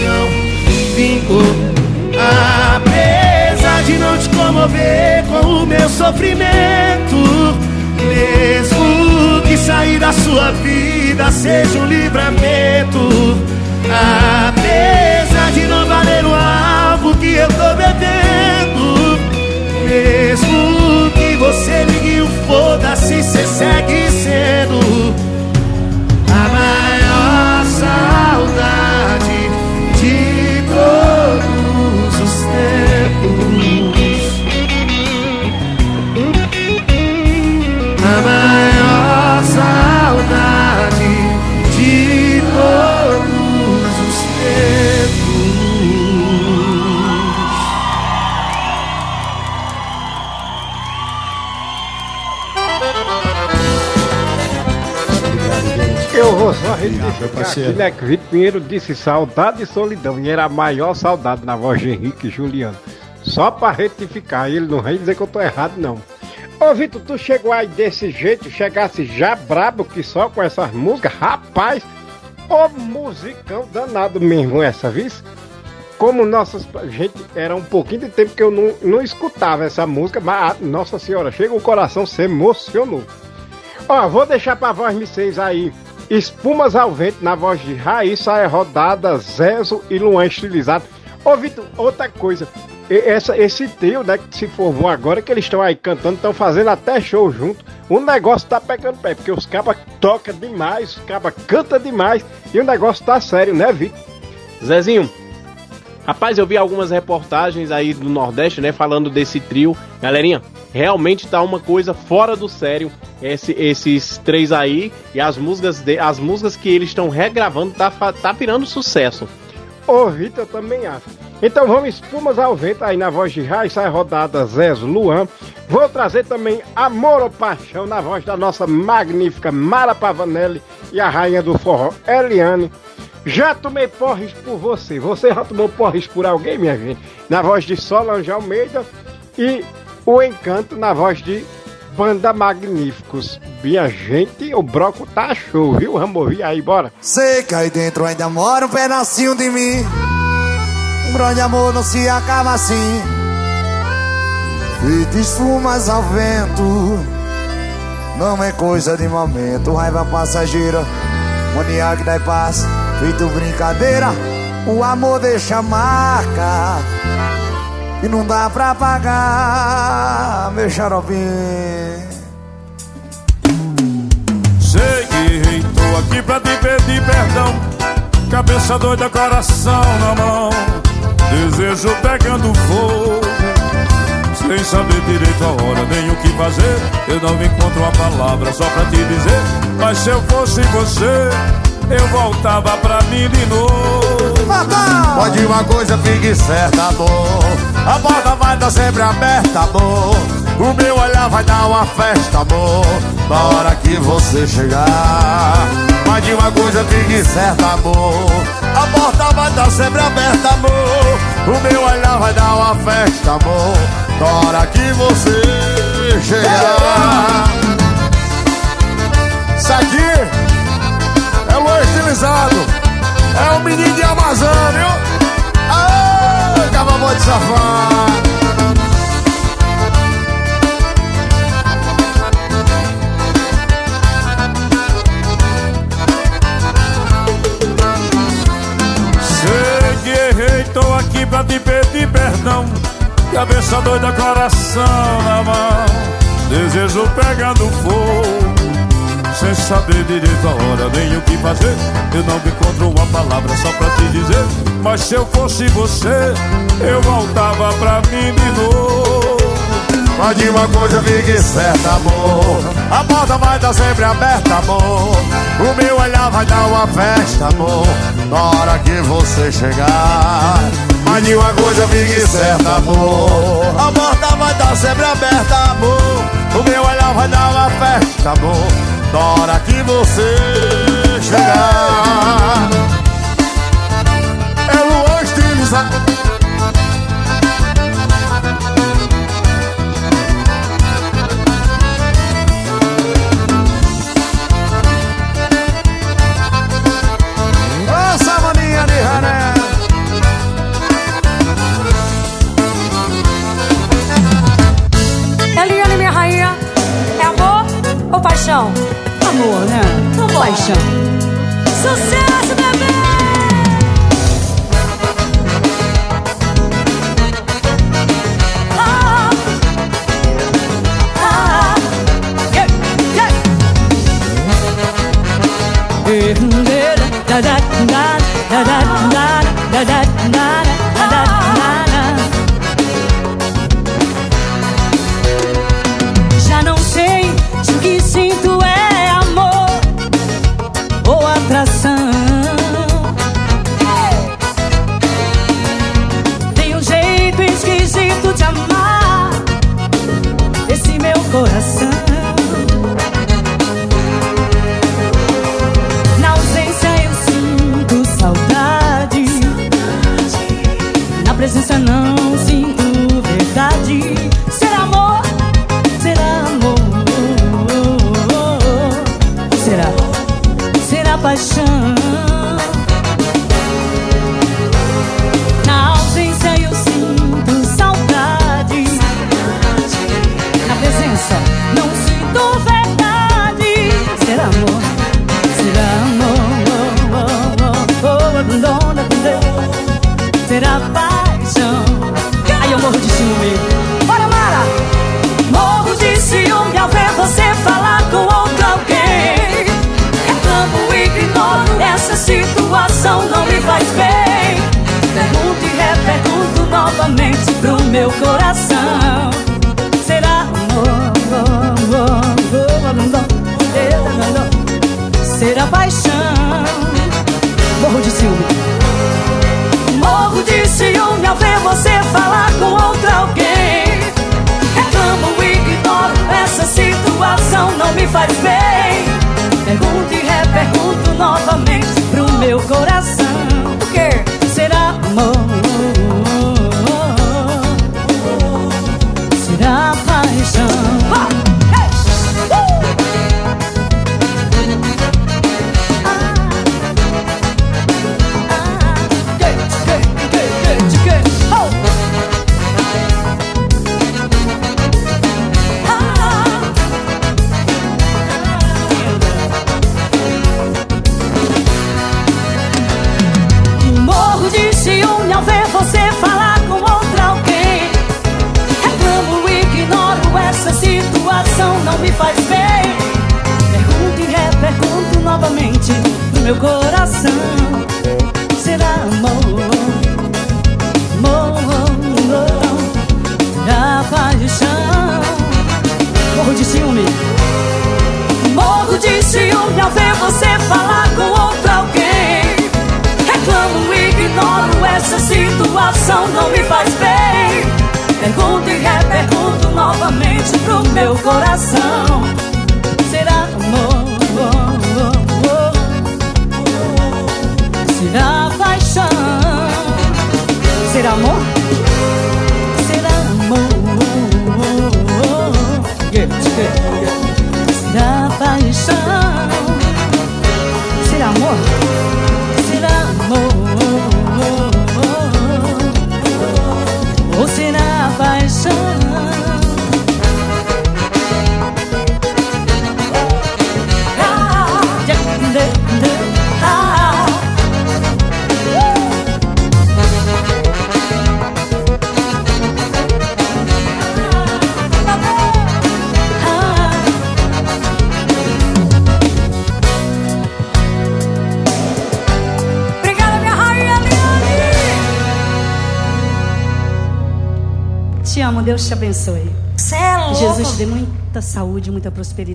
vingou. Apesar de não te comover com o meu sofrimento, mesmo que sair da sua vida seja um livramento. Apesar de não valer o álcool que eu tô bebendo, mesmo que você ligue o foda-se, cê segue sendo a maior saudade vou só retificar aqui? Que Vitor Pinheiro disse saudade e solidão. E era a maior saudade na voz de Henrique e Juliano. Só pra retificar, ele não vai dizer que eu tô errado, não. Ô Vitor, tu chegou aí desse jeito, chegasse já brabo que só com essas músicas, rapaz, ô musicão danado mesmo essa, vez. Como nossas. Gente, era um pouquinho de tempo que eu não, não escutava essa música, mas, ah, nossa senhora, chega o coração, se emocionou. Ó, vou deixar pra voz vocês aí. Espumas ao vento na voz de Raíssa é rodada, Zezo e Luan estilizado. Ô, Vitor, outra coisa. Essa, esse trio, né, que se formou agora, que eles estão aí cantando, estão fazendo até show junto. O negócio tá pegando pé, porque os cabas tocam demais, os cabas cantam demais e o negócio tá sério, né, Vitor? Zezinho, rapaz, eu vi algumas reportagens aí do Nordeste, né, falando desse trio. Galerinha, realmente tá uma coisa fora do sério. Esse- esses três aí e as músicas, de- as músicas que eles estão regravando tá, tá virando sucesso. Ô, Vitor, também acho. Então vamos espumas ao vento aí na voz de Rai, sai rodada Zezo Luan. Vou trazer também Amor ou Paixão na voz da nossa magnífica Mara Pavanelli e a rainha do forró, Eliane. Já tomei porres por você. Você já tomou porres por alguém, minha gente? Na voz de Solange Almeida e o Encanto na voz de Banda Magníficos. Minha gente, o broco tá show, viu? Vamos ouvir aí, bora. Sei que aí dentro ainda mora um pedacinho de mim. Um grande amor não se acaba assim. Feito esfumas ao vento. Não é coisa de momento. Raiva passageira. Mania que dá paz. Feito brincadeira. O amor deixa marca. E não dá pra pagar, meu xaropinho. Sei que tô aqui pra te pedir perdão. Cabeça doida, coração na mão. Desejo pegando fogo Sem saber direito a hora Nem o que fazer. Eu não encontro uma palavra só pra te dizer. Mas se eu fosse você Eu voltava pra mim de novo. Pode uma coisa, fique certa, amor. A porta vai estar sempre aberta, amor. O meu olhar vai dar uma festa, amor. Na hora que você chegar De uma coisa, fique certa, amor. A porta vai estar sempre aberta, amor. O meu olhar vai dar uma festa, amor. Na hora que você chegar. Isso aqui é o estilizado é o menino de Amazônia, viu? Aê, de safado. Pra te pedir perdão. Cabeça doida, coração na mão Desejo pegando fogo Sem saber direito a hora nem o que fazer. Eu não encontro uma palavra só pra te dizer. Mas se eu fosse você Eu voltava pra mim de novo. Mas de uma coisa fique certa, amor. A porta vai estar sempre aberta, amor. O meu olhar vai dar uma festa, amor. Na hora que você chegar Mas de uma coisa fique certa, amor. A porta vai estar sempre aberta, amor. O meu olhar vai dar uma festa, amor. Na hora que você chegar. É Luan estilizado paixão? Amor, né? Vambora. Paixão. Sucesso, bebê! Ah, ah, ah. da da da da da da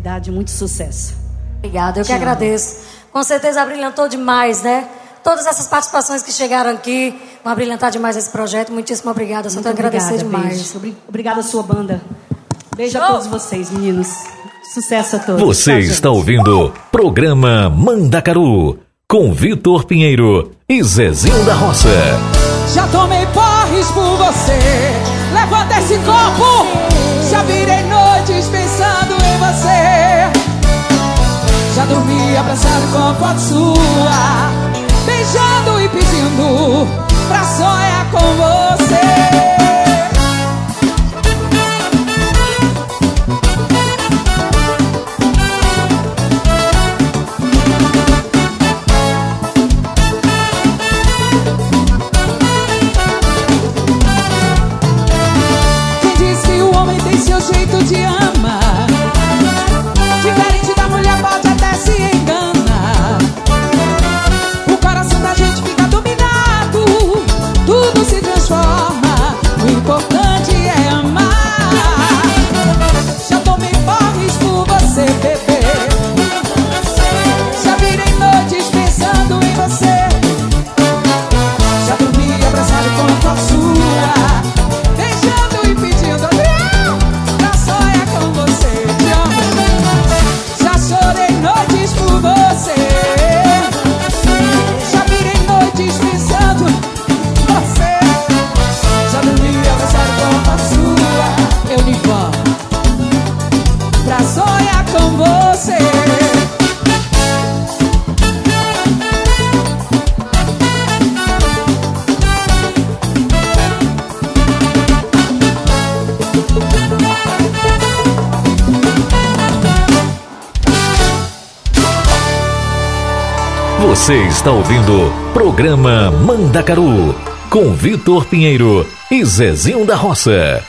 prosperidade, muito sucesso. Obrigada, eu Te que amo. agradeço. Com certeza brilhantou demais, né? Todas essas participações que chegaram aqui vão brilhantar demais esse projeto. Muitíssimo obrigada. Só Muito tenho a agradecer demais. beijo. Obri- Obrigada, sua banda. Beijo a Show. todos vocês, meninos. Sucesso a todos. Você Tá, está ouvindo Programa Mandacaru com Vitor Pinheiro e Zezinho da Roça. Já tomei porres por você. Levanta esse copo. Já virei noites pensando em você. Já dormi abraçado com a foto sua. Beijando e pedindo pra sonhar com você. Você está ouvindo Programa Mandacaru com Vitor Pinheiro e Zezinho da Roça.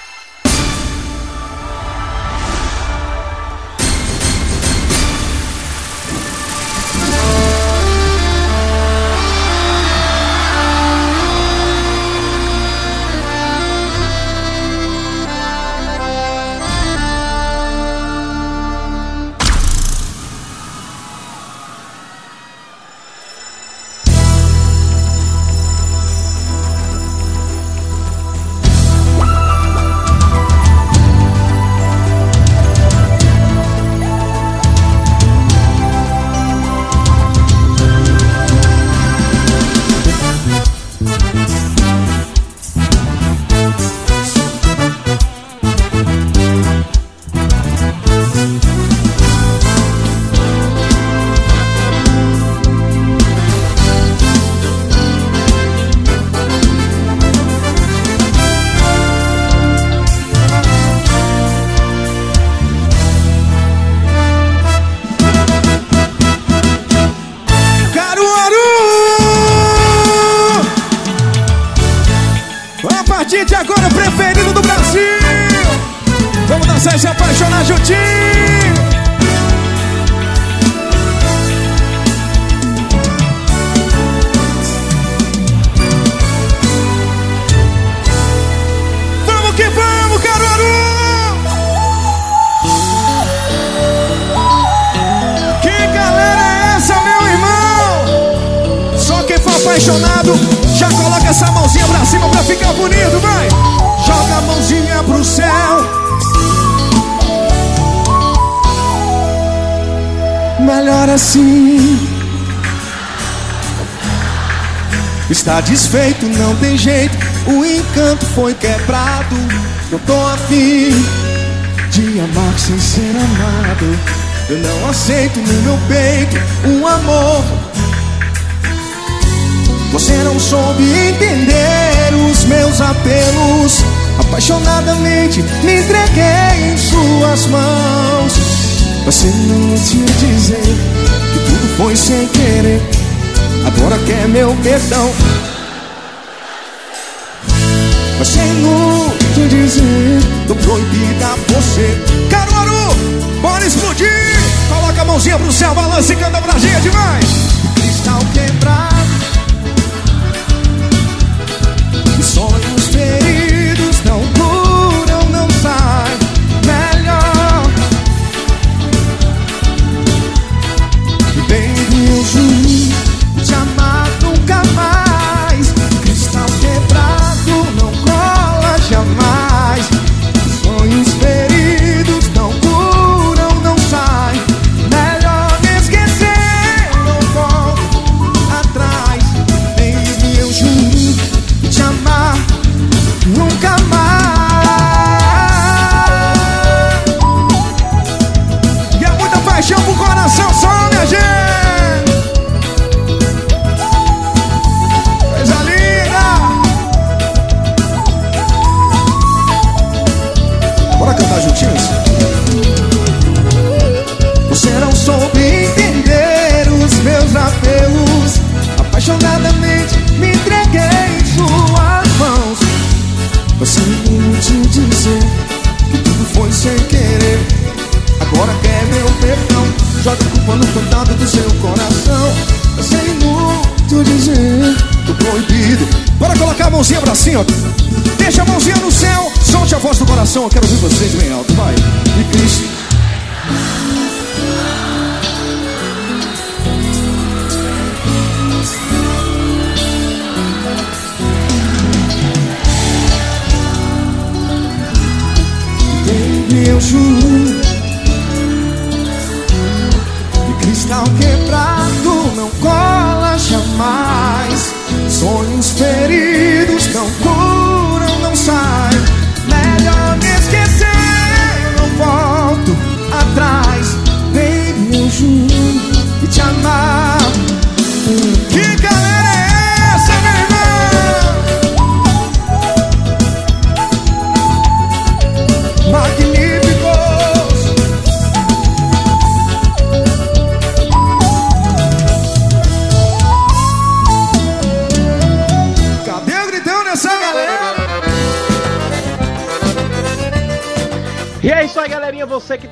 Assim. Está desfeito, não tem jeito. O encanto foi quebrado. Eu tô afim de amar sem ser amado. Eu não aceito no meu peito um amor. Você não soube entender os meus apelos. Apaixonadamente me entreguei em suas mãos. Você não te dizer foi sem querer. Agora quer meu perdão. Mas sem te dizer, tô proibida você. Caruaru, bora explodir! Coloca a mãozinha pro céu, balança e canta pra gente, vai! Cristal quebrado. Pra cima. Deixa a mãozinha no céu. Solte a voz do coração. Eu quero ouvir vocês bem alto. Vai. E Cristo. Eu juro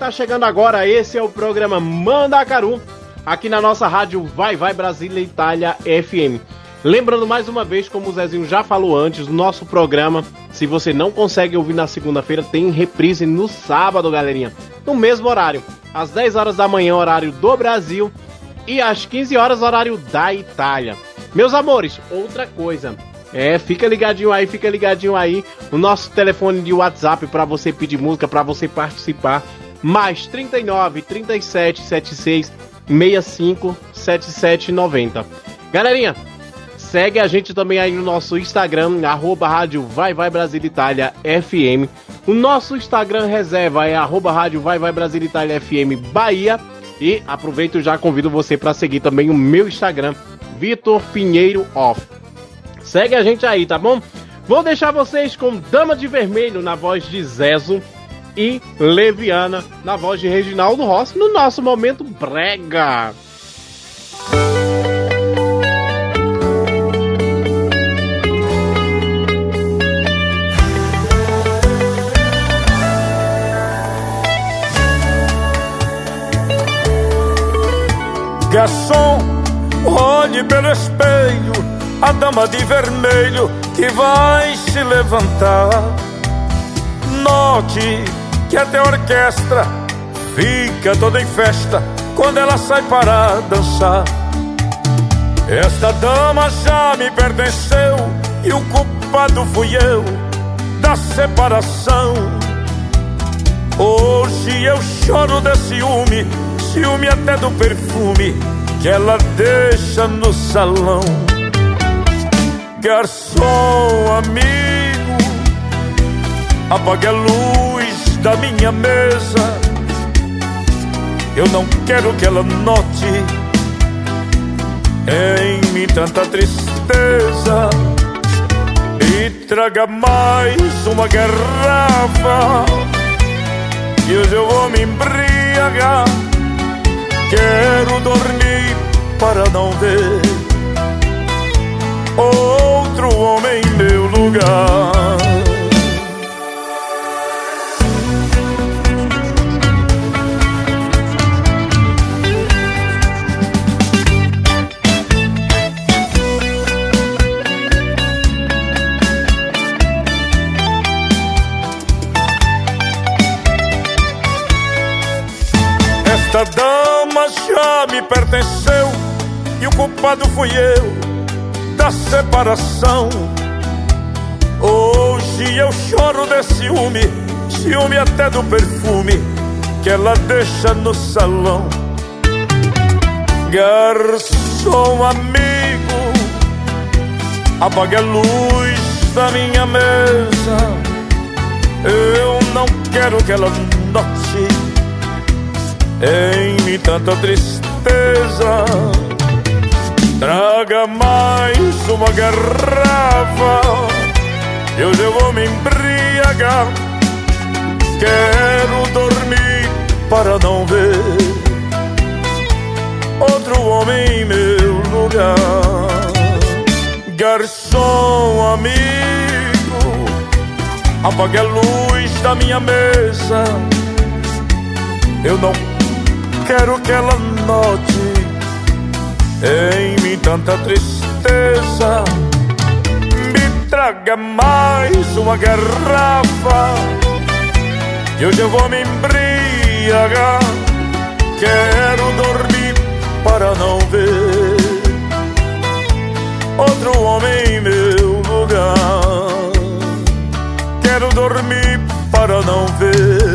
Você que tá chegando agora, esse é o programa Mandacaru, aqui na nossa rádio Vai Vai Brasília Itália FM. Lembrando mais uma vez, como o Zezinho já falou antes, nosso programa, se você não consegue ouvir na segunda-feira, tem reprise no sábado, galerinha. No mesmo horário, às 10 horas da manhã, horário do Brasil, e às 15 horas, horário da Itália. Meus amores, outra coisa. É, fica ligadinho aí, fica ligadinho aí. O nosso telefone de WhatsApp para você pedir música, para você participar. Mais 39 37 76 65 77 90. Galerinha, segue a gente também aí no nosso Instagram, arroba rádio Vai Vai Brasil Itália FM. O nosso Instagram reserva é arroba rádio Vai Vai Brasil Itália FM Bahia. E aproveito já convido você para seguir também o meu Instagram, Vitor Pinheiro Off. Segue a gente aí, tá bom? Vou deixar vocês com Dama de Vermelho na voz de Zezo e Leviana na voz de Reginaldo Rossi no nosso momento brega. Garçom, olhe pelo espelho a dama de vermelho que vai se levantar. Note que até a orquestra fica toda em festa quando ela sai para dançar. Esta dama já me pertenceu e o culpado fui eu da separação. Hoje eu choro de ciúme, ciúme até do perfume que ela deixa no salão. Garçom amigo, apague a luz da minha mesa. Eu não quero que ela note em mim tanta tristeza. E traga mais uma garrafa. E hoje eu vou me embriagar. Quero dormir para não ver outro homem em meu lugar. Esta dama já me pertenceu e o culpado fui eu da separação. Hoje eu choro de ciúme, ciúme até do perfume que ela deixa no salão. Garçom amigo, apague a luz da minha mesa. Eu não quero que ela em mim tanta tristeza. Traga mais uma garrafa, eu vou me embriagar. Quero dormir para não ver outro homem em meu lugar. Garçom amigo, apague a luz da minha mesa. Eu não quero que ela note em mim tanta tristeza. Me traga mais uma garrafa, e hoje eu vou me embriagar. Quero dormir para não ver outro homem em meu lugar. Quero dormir para não ver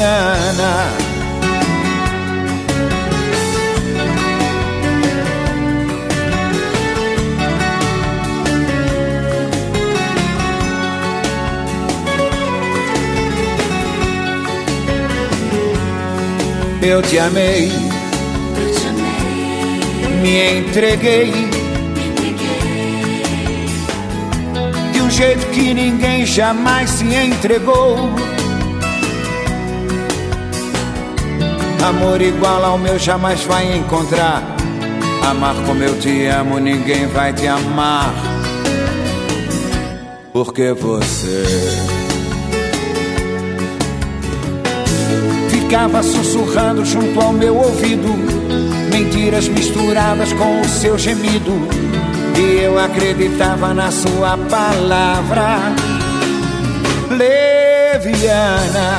Eu te amei, me entreguei. De um jeito que ninguém jamais se entregou. Amor igual ao meu jamais vai encontrar. Amar como eu te amo, ninguém vai te amar. Porque você ficava sussurrando junto ao meu ouvido, Mentiras misturadas com o seu gemido. E eu acreditava na sua palavra. Leviana.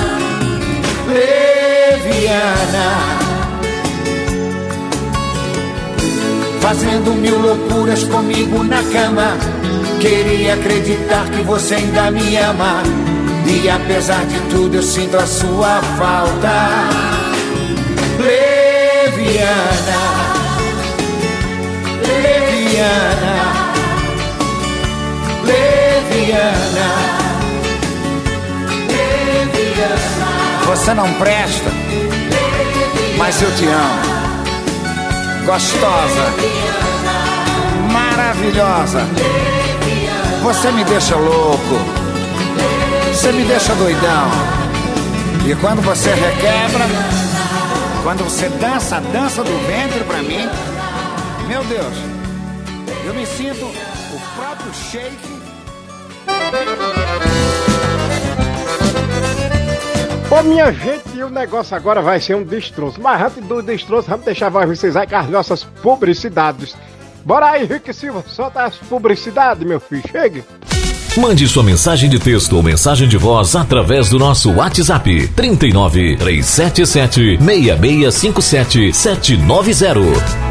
Leviana. Fazendo mil loucuras comigo na cama. Queria acreditar que você ainda me ama. E apesar de tudo, eu sinto a sua falta. Leviana. Leviana. Leviana. Leviana. Você não presta, mas eu te amo. Gostosa, maravilhosa. Você me deixa louco. Você me deixa doidão. E quando você requebra, quando você dança a dança do ventre pra mim, meu Deus, eu me sinto o próprio shake. Ô minha gente, o negócio agora vai ser um destroço. Mas antes do destroço, vamos deixar vocês aí com as nossas publicidades. Bora aí, Rick Silva, solta as publicidades, meu filho, chegue. Mande sua mensagem de texto ou mensagem de voz através do nosso WhatsApp 39 377 6657 790.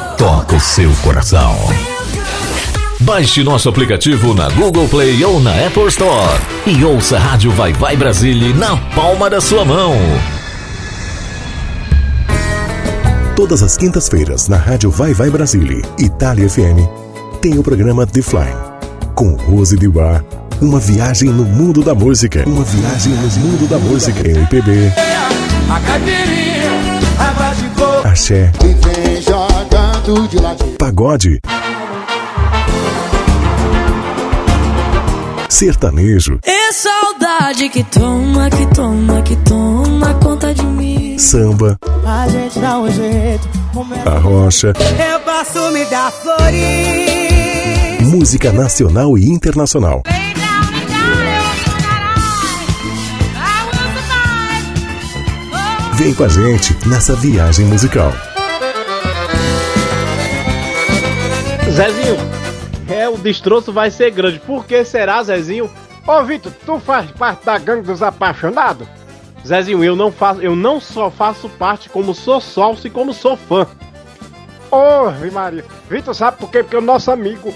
toca o seu coração. Baixe nosso aplicativo na Google Play ou na Apple Store e ouça a Rádio Vai Vai Brasília na palma da sua mão. Todas as quintas-feiras na Rádio Vai Vai Brasília, Itália FM, tem o programa The Fly, com Rose de Bar, uma viagem no mundo da música, uma viagem no mundo da música, MPB, A caipirinha, coco. axé, De ladinho. pagode, sertanejo, É saudade que toma, que toma, que toma conta de mim. samba, A gente dá um jeito. a rocha, Eu posso me dar flores. música nacional e internacional. Vem com a gente nessa viagem musical. Zezinho, é, o destroço vai ser grande. Por que será, Zezinho? Ô Vitor, tu faz parte da gangue dos apaixonados? Zezinho, eu não faço, eu não só faço parte como sou sócio e como sou fã. Ô, Maria. Vitor, sabe por quê? Porque o nosso amigo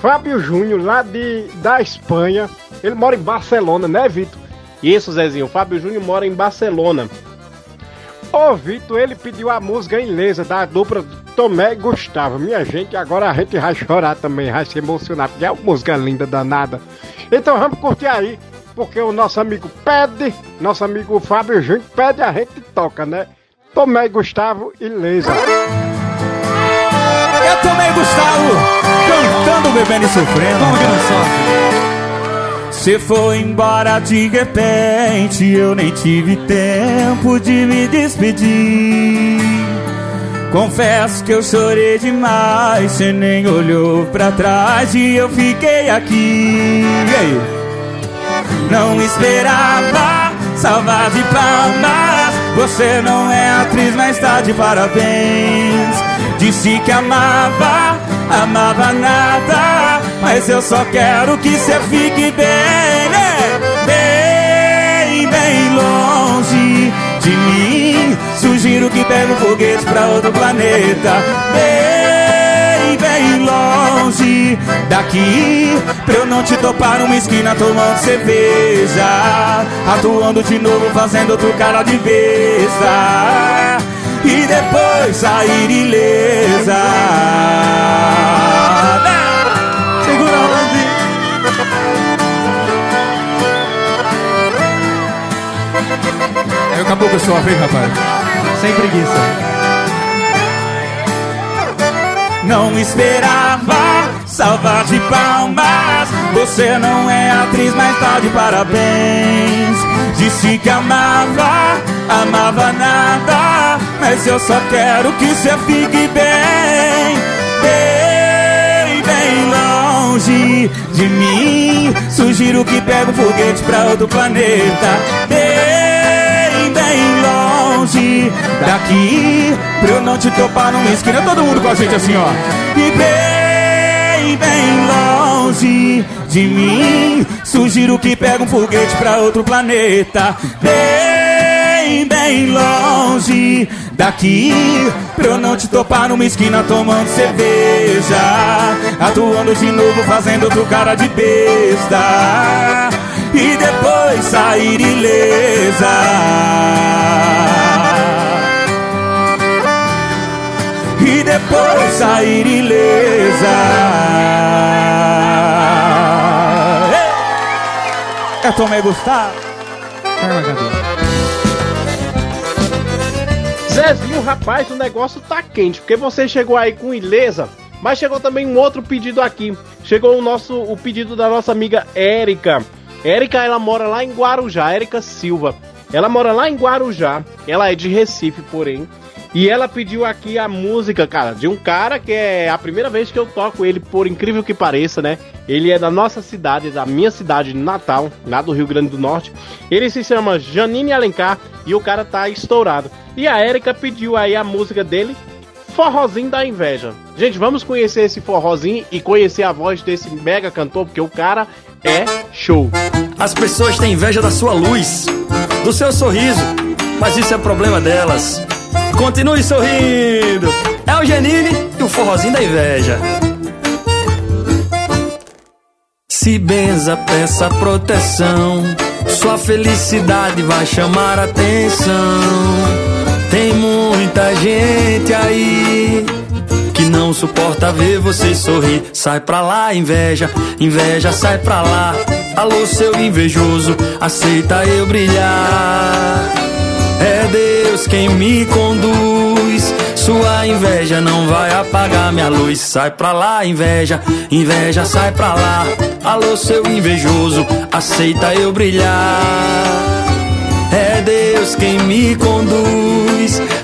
Fábio Júnior, lá de, da Espanha, ele mora em Barcelona, né, Vitor? Isso, Zezinho, o Fábio Júnior mora em Barcelona. Ô, Vitor, ele pediu a música inglesa da dupla Tomé e Gustavo. Minha gente, agora a gente vai chorar também, vai se emocionar, porque é uma música linda, danada. Então vamos curtir aí, porque o nosso amigo pede, nosso amigo Fábio Júnior pede, a gente toca, né? Tomé e Gustavo e Lesa. Eu tomei Gustavo cantando, bebendo e sofrendo. Como que não sofre? Você foi embora de repente, eu nem tive tempo de me despedir. Confesso que eu chorei demais, você nem olhou pra trás e eu fiquei aqui. Não esperava salvar de palmas. Você não é atriz, mas tá de parabéns. Disse que amava, amava nada. Mas eu só quero que você fique bem, né? Bem, bem longe de mim. Sugiro que pegue um foguete pra outro planeta. Bem, bem longe daqui. Pra eu não te topar numa esquina tomando cerveja. Atuando de novo, fazendo outro cara de besta. E depois sair ilesa Acabou com a sua vez, rapaz. Sem preguiça. Não esperava salvar de palmas. Você não é atriz, mas tá de parabéns. Disse que amava, amava nada. Mas eu só quero que você fique bem, bem, bem longe de mim. Sugiro que pegue um foguete pra outro planeta. Bem, bem longe daqui. Pra eu não te topar numa esquina. Todo mundo com a gente assim, ó. E bem, bem longe de mim. Sugiro que pegue um foguete pra outro planeta. Bem, bem longe daqui. Pra eu não te topar numa esquina tomando cerveja. Atuando de novo, fazendo outro cara de besta. E depois sair ilesa. E depois sair ilesa. É Tomé Gustavo. Zezinho, rapaz, o negócio tá quente, porque você chegou aí com ilesa, mas chegou também um outro pedido aqui. Chegou o nosso o pedido da nossa amiga Érica. Érica, ela mora lá em Guarujá, Érica Silva. Ela mora lá em Guarujá. Ela é de Recife, porém. E ela pediu aqui a música, cara, de um cara que é a primeira vez que eu toco ele, por incrível que pareça, né? Ele é da nossa cidade, da minha cidade de Natal, lá do Rio Grande do Norte. Ele se chama Janine Alencar e o cara tá estourado. E a Érica pediu aí a música dele, Forrozinho da Inveja. Gente, vamos conhecer esse forrozinho e conhecer a voz desse mega cantor, porque o cara é show. As pessoas têm inveja da sua luz, do seu sorriso, mas isso é problema delas. Continue sorrindo. É o Genine e o forrozinho da inveja. Se benza, peça proteção. Sua felicidade vai chamar atenção. Tem muita gente aí que não suporta ver você sorrir. Sai pra lá, inveja, inveja, sai pra lá. Alô, seu invejoso, aceita eu brilhar. É Deus quem me conduz. Sua inveja não vai apagar minha luz. Sai pra lá, inveja, inveja, sai pra lá. Alô, seu invejoso, aceita eu brilhar. É Deus quem me conduz.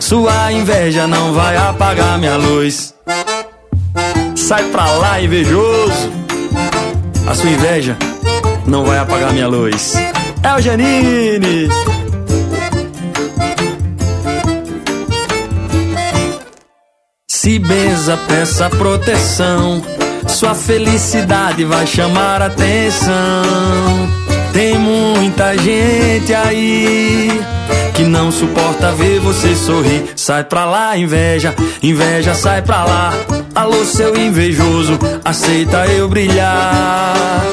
Sua inveja não vai apagar minha luz. Sai pra lá, invejoso. A sua inveja não vai apagar minha luz. É o Janine. Se benza, peça proteção. Sua felicidade vai chamar atenção. Tem muita gente aí que não suporta ver você sorrir. Sai pra lá, inveja, inveja, sai pra lá. Alô, seu invejoso, aceita eu brilhar.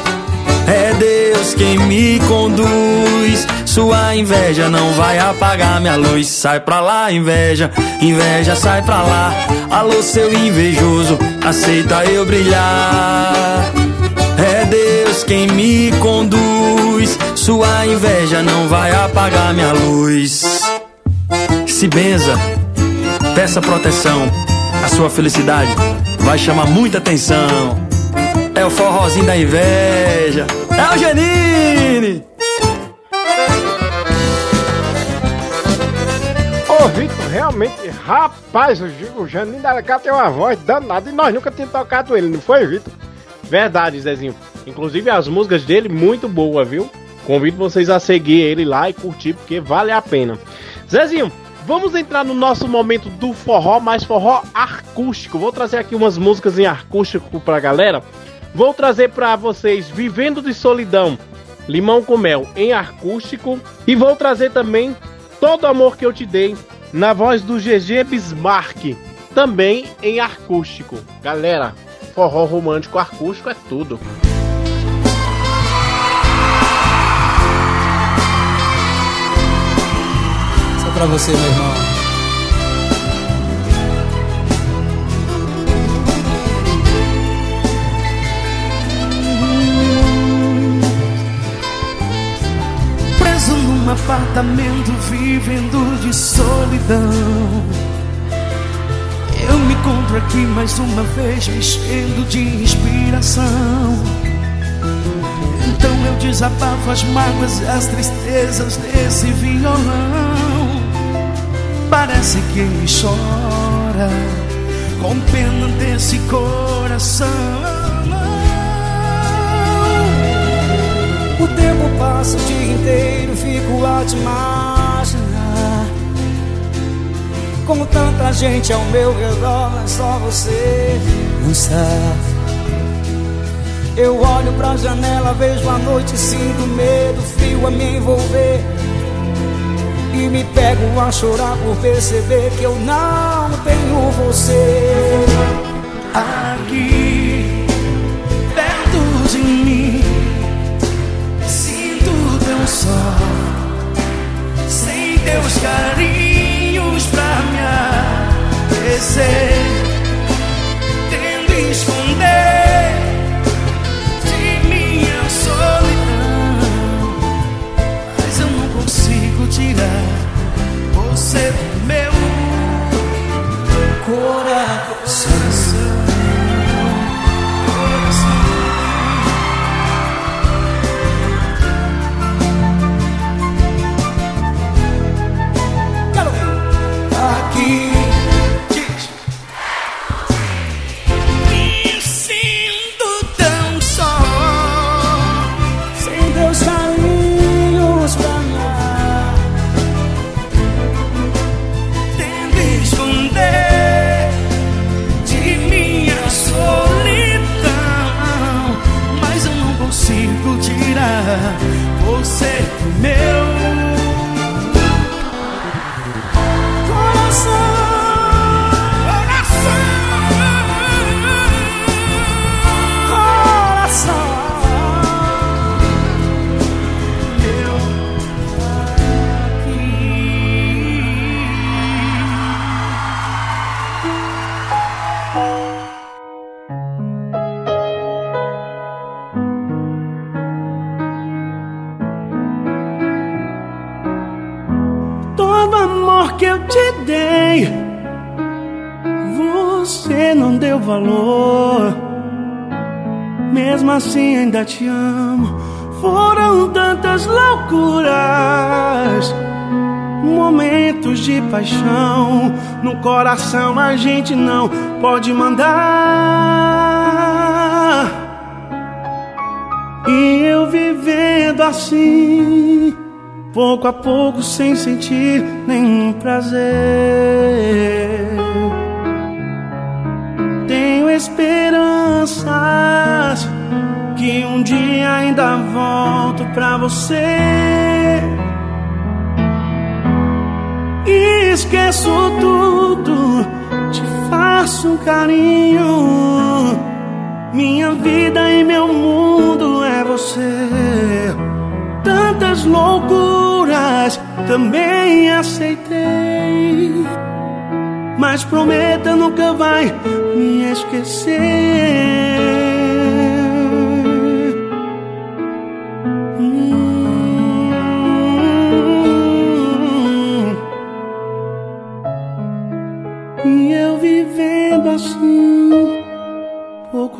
É Deus quem me conduz. Sua inveja não vai apagar minha luz. Sai pra lá, inveja, inveja, sai pra lá. Alô, seu invejoso, aceita eu brilhar. Quem me conduz. Sua inveja não vai apagar minha luz. Se benza, peça proteção. A sua felicidade vai chamar muita atenção. É o forrozinho da inveja. É o Genine! Ô, Vitor, realmente, rapaz, o, Janine da cá tem uma voz danada e nós nunca tínhamos tocado ele, não foi, Vitor? Verdade, Zezinho. Inclusive as músicas dele muito boa, viu? Convido vocês a seguir ele lá e curtir porque vale a pena. Zezinho, vamos entrar no nosso momento do forró, mais forró acústico. Vou trazer aqui umas músicas em acústico pra galera. Vou trazer pra vocês Vivendo de Solidão, Limão com Mel em acústico e vou trazer também Todo Amor que eu te dei na voz do GG Bismarck, também em acústico. Galera, forró romântico acústico é tudo. Pra você, meu irmão. Preso num apartamento vivendo de solidão. Eu me encontro aqui mais uma vez me enchendo de inspiração. Então eu desabafo as mágoas e as tristezas desse violão. Parece que ele chora com pena desse coração. O tempo passa o dia inteiro, fico a te imaginar. Com tanta gente ao meu redor, mas só você não sabe. Eu olho pra janela, vejo a noite, sinto medo, frio a me envolver. E me pego a chorar por perceber que eu não tenho você. Aqui, perto de mim, sinto teu sol, sem teus carinhos pra me aquecer, tendo esconder você meu coração. Assim, ainda te amo. Foram tantas loucuras, momentos de paixão. No coração a gente não pode mandar. E eu vivendo assim pouco a pouco sem sentir nenhum prazer. Um dia ainda volto pra você. E esqueço tudo, te faço um carinho. Minha vida e meu mundo é você tantas loucuras também aceitei. Mas prometa nunca vai me esquecer.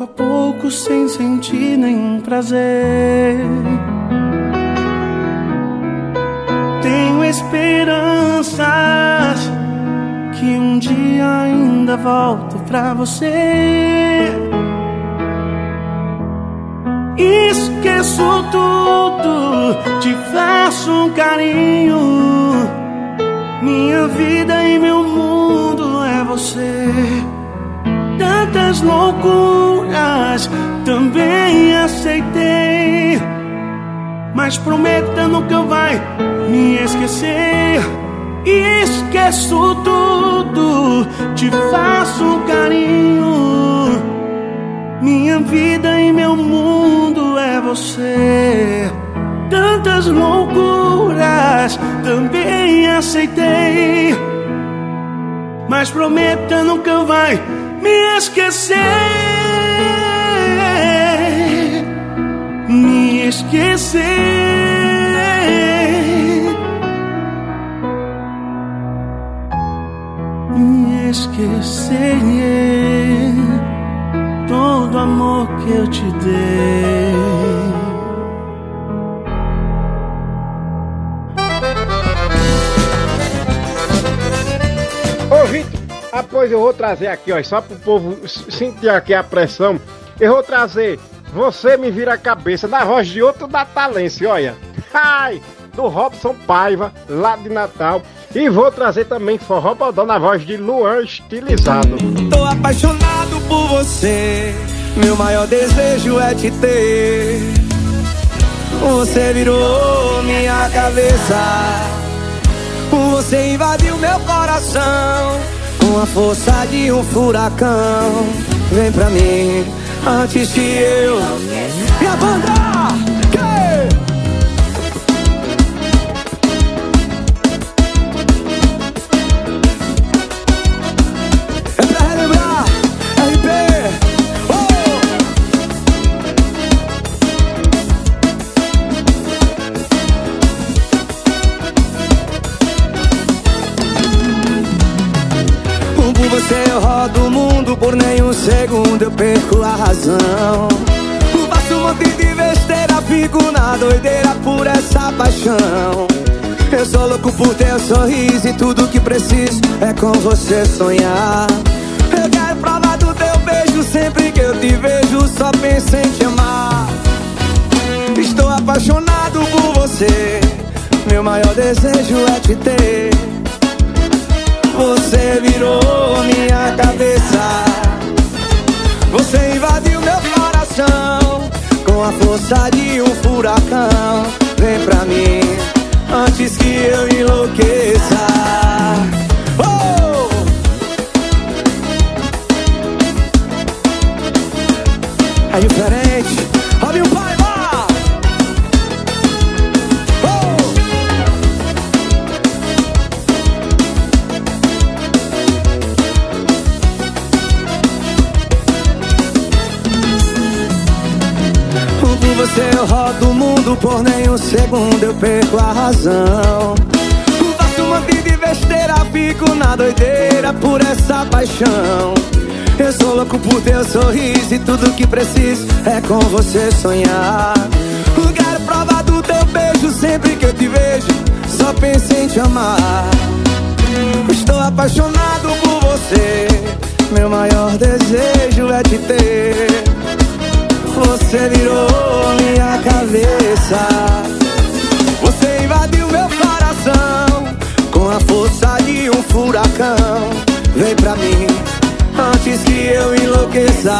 Pouco a pouco, sem sentir nenhum prazer. Tenho esperanças que um dia ainda volto pra você. Esqueço tudo, te faço um carinho. Minha vida e meu mundo é você. Tantas loucuras também aceitei. Mas prometa nunca vai me esquecer. esqueço tudo. Te faço um carinho. Minha vida e meu mundo é você. Tantas loucuras também aceitei. Mas prometa nunca vai me esquecer. Me esquecer. Me esquecer todo amor que eu te dei. Vitor, após eu vou trazer aqui, ó, só pro povo sentir aqui a pressão, eu vou trazer Você Me Vira a Cabeça, na voz de outro natalense, olha. Ai, do Robson Paiva, lá de Natal. E vou trazer também Forró Bodó na voz de Luan Estilizado. Tô apaixonado por você. Meu maior desejo é te ter. Você virou minha cabeça. Você invadiu meu coração com a força de um furacão. Vem pra mim antes que eu. E a razão. Faço um monte de besteira, fico na doideira por essa paixão. Eu sou louco por teu sorriso e tudo que preciso é com você sonhar. Eu quero provar do teu beijo sempre que eu te vejo, só penso em te amar. Estou apaixonado por você, meu maior desejo é te ter. Você virou minha cabeça, coração com a força de um furacão. Vem pra mim antes que eu enlouqueça. Oh! É diferente. Eu rodo o mundo, por nenhum segundo eu perco a razão. Faço um monte de besteira, fico na doideira por essa paixão. Eu sou louco por teu sorriso e tudo que preciso é com você sonhar. Quero provar do teu beijo sempre que eu te vejo, só penso em te amar. Estou apaixonado por você, meu maior desejo é te ter. Você virou minha cabeça. Você invadiu meu coração com a força de um furacão. Vem pra mim antes que eu enlouqueça.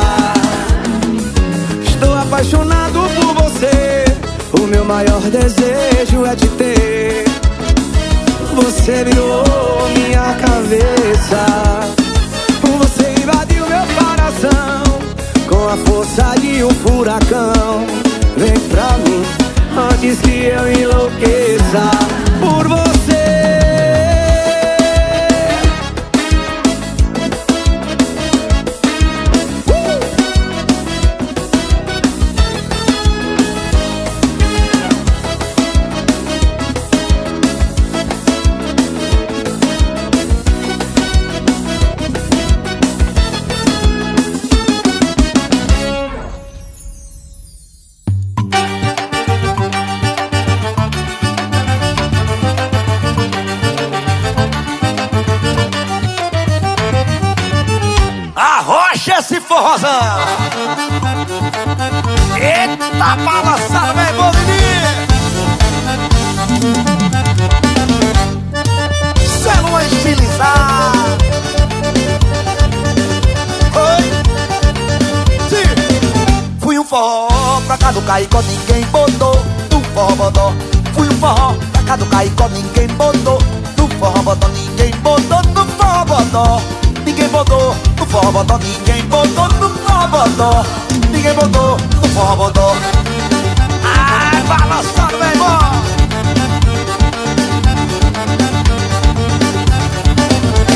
Estou apaixonado por você. O meu maior desejo é te ter. Você virou minha cabeça. Você invadiu meu coração com a força de um furacão. Vem pra mim antes que eu enlouqueça por você. Caicó, ninguém botou no forró. Fui um forró pra cá do Caicó, ninguém botou no forró ninguém botou no forró. Ninguém botou no forró ninguém botou no forró. Ninguém botou no forró. Ai, balançando, meu irmão.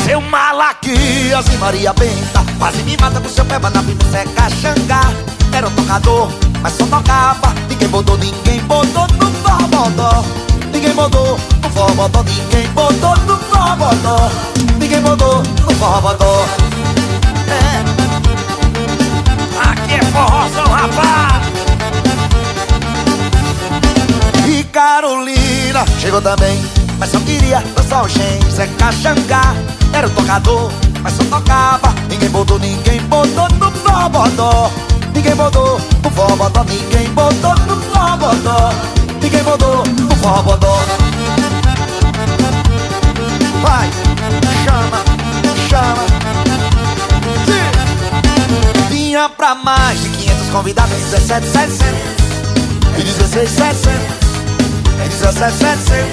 Seu Malaquias e Maria Benta Quase me mata com seu pé na prima seca xangá Era um tocador, mas só tocava. Ninguém botou, ninguém botou no forrobodó Ninguém botou no forrobodó Ninguém botou no forrobodó Ninguém botou no forrobodó É. Aqui é forrozão, rapaz. E Carolina chegou também Mas só queria dançar o Shen Zeca Xangá Era um tocador, mas só tocava. Ninguém botou, ninguém botou no forrobodó Ninguém botou no forrobodó Ninguém botou no forrobodó Ninguém botou no forrobodó Vai, chama, chama. Sim. Vinha pra mais de 500 convidados 17, 700 E 16, 700 E 17, 700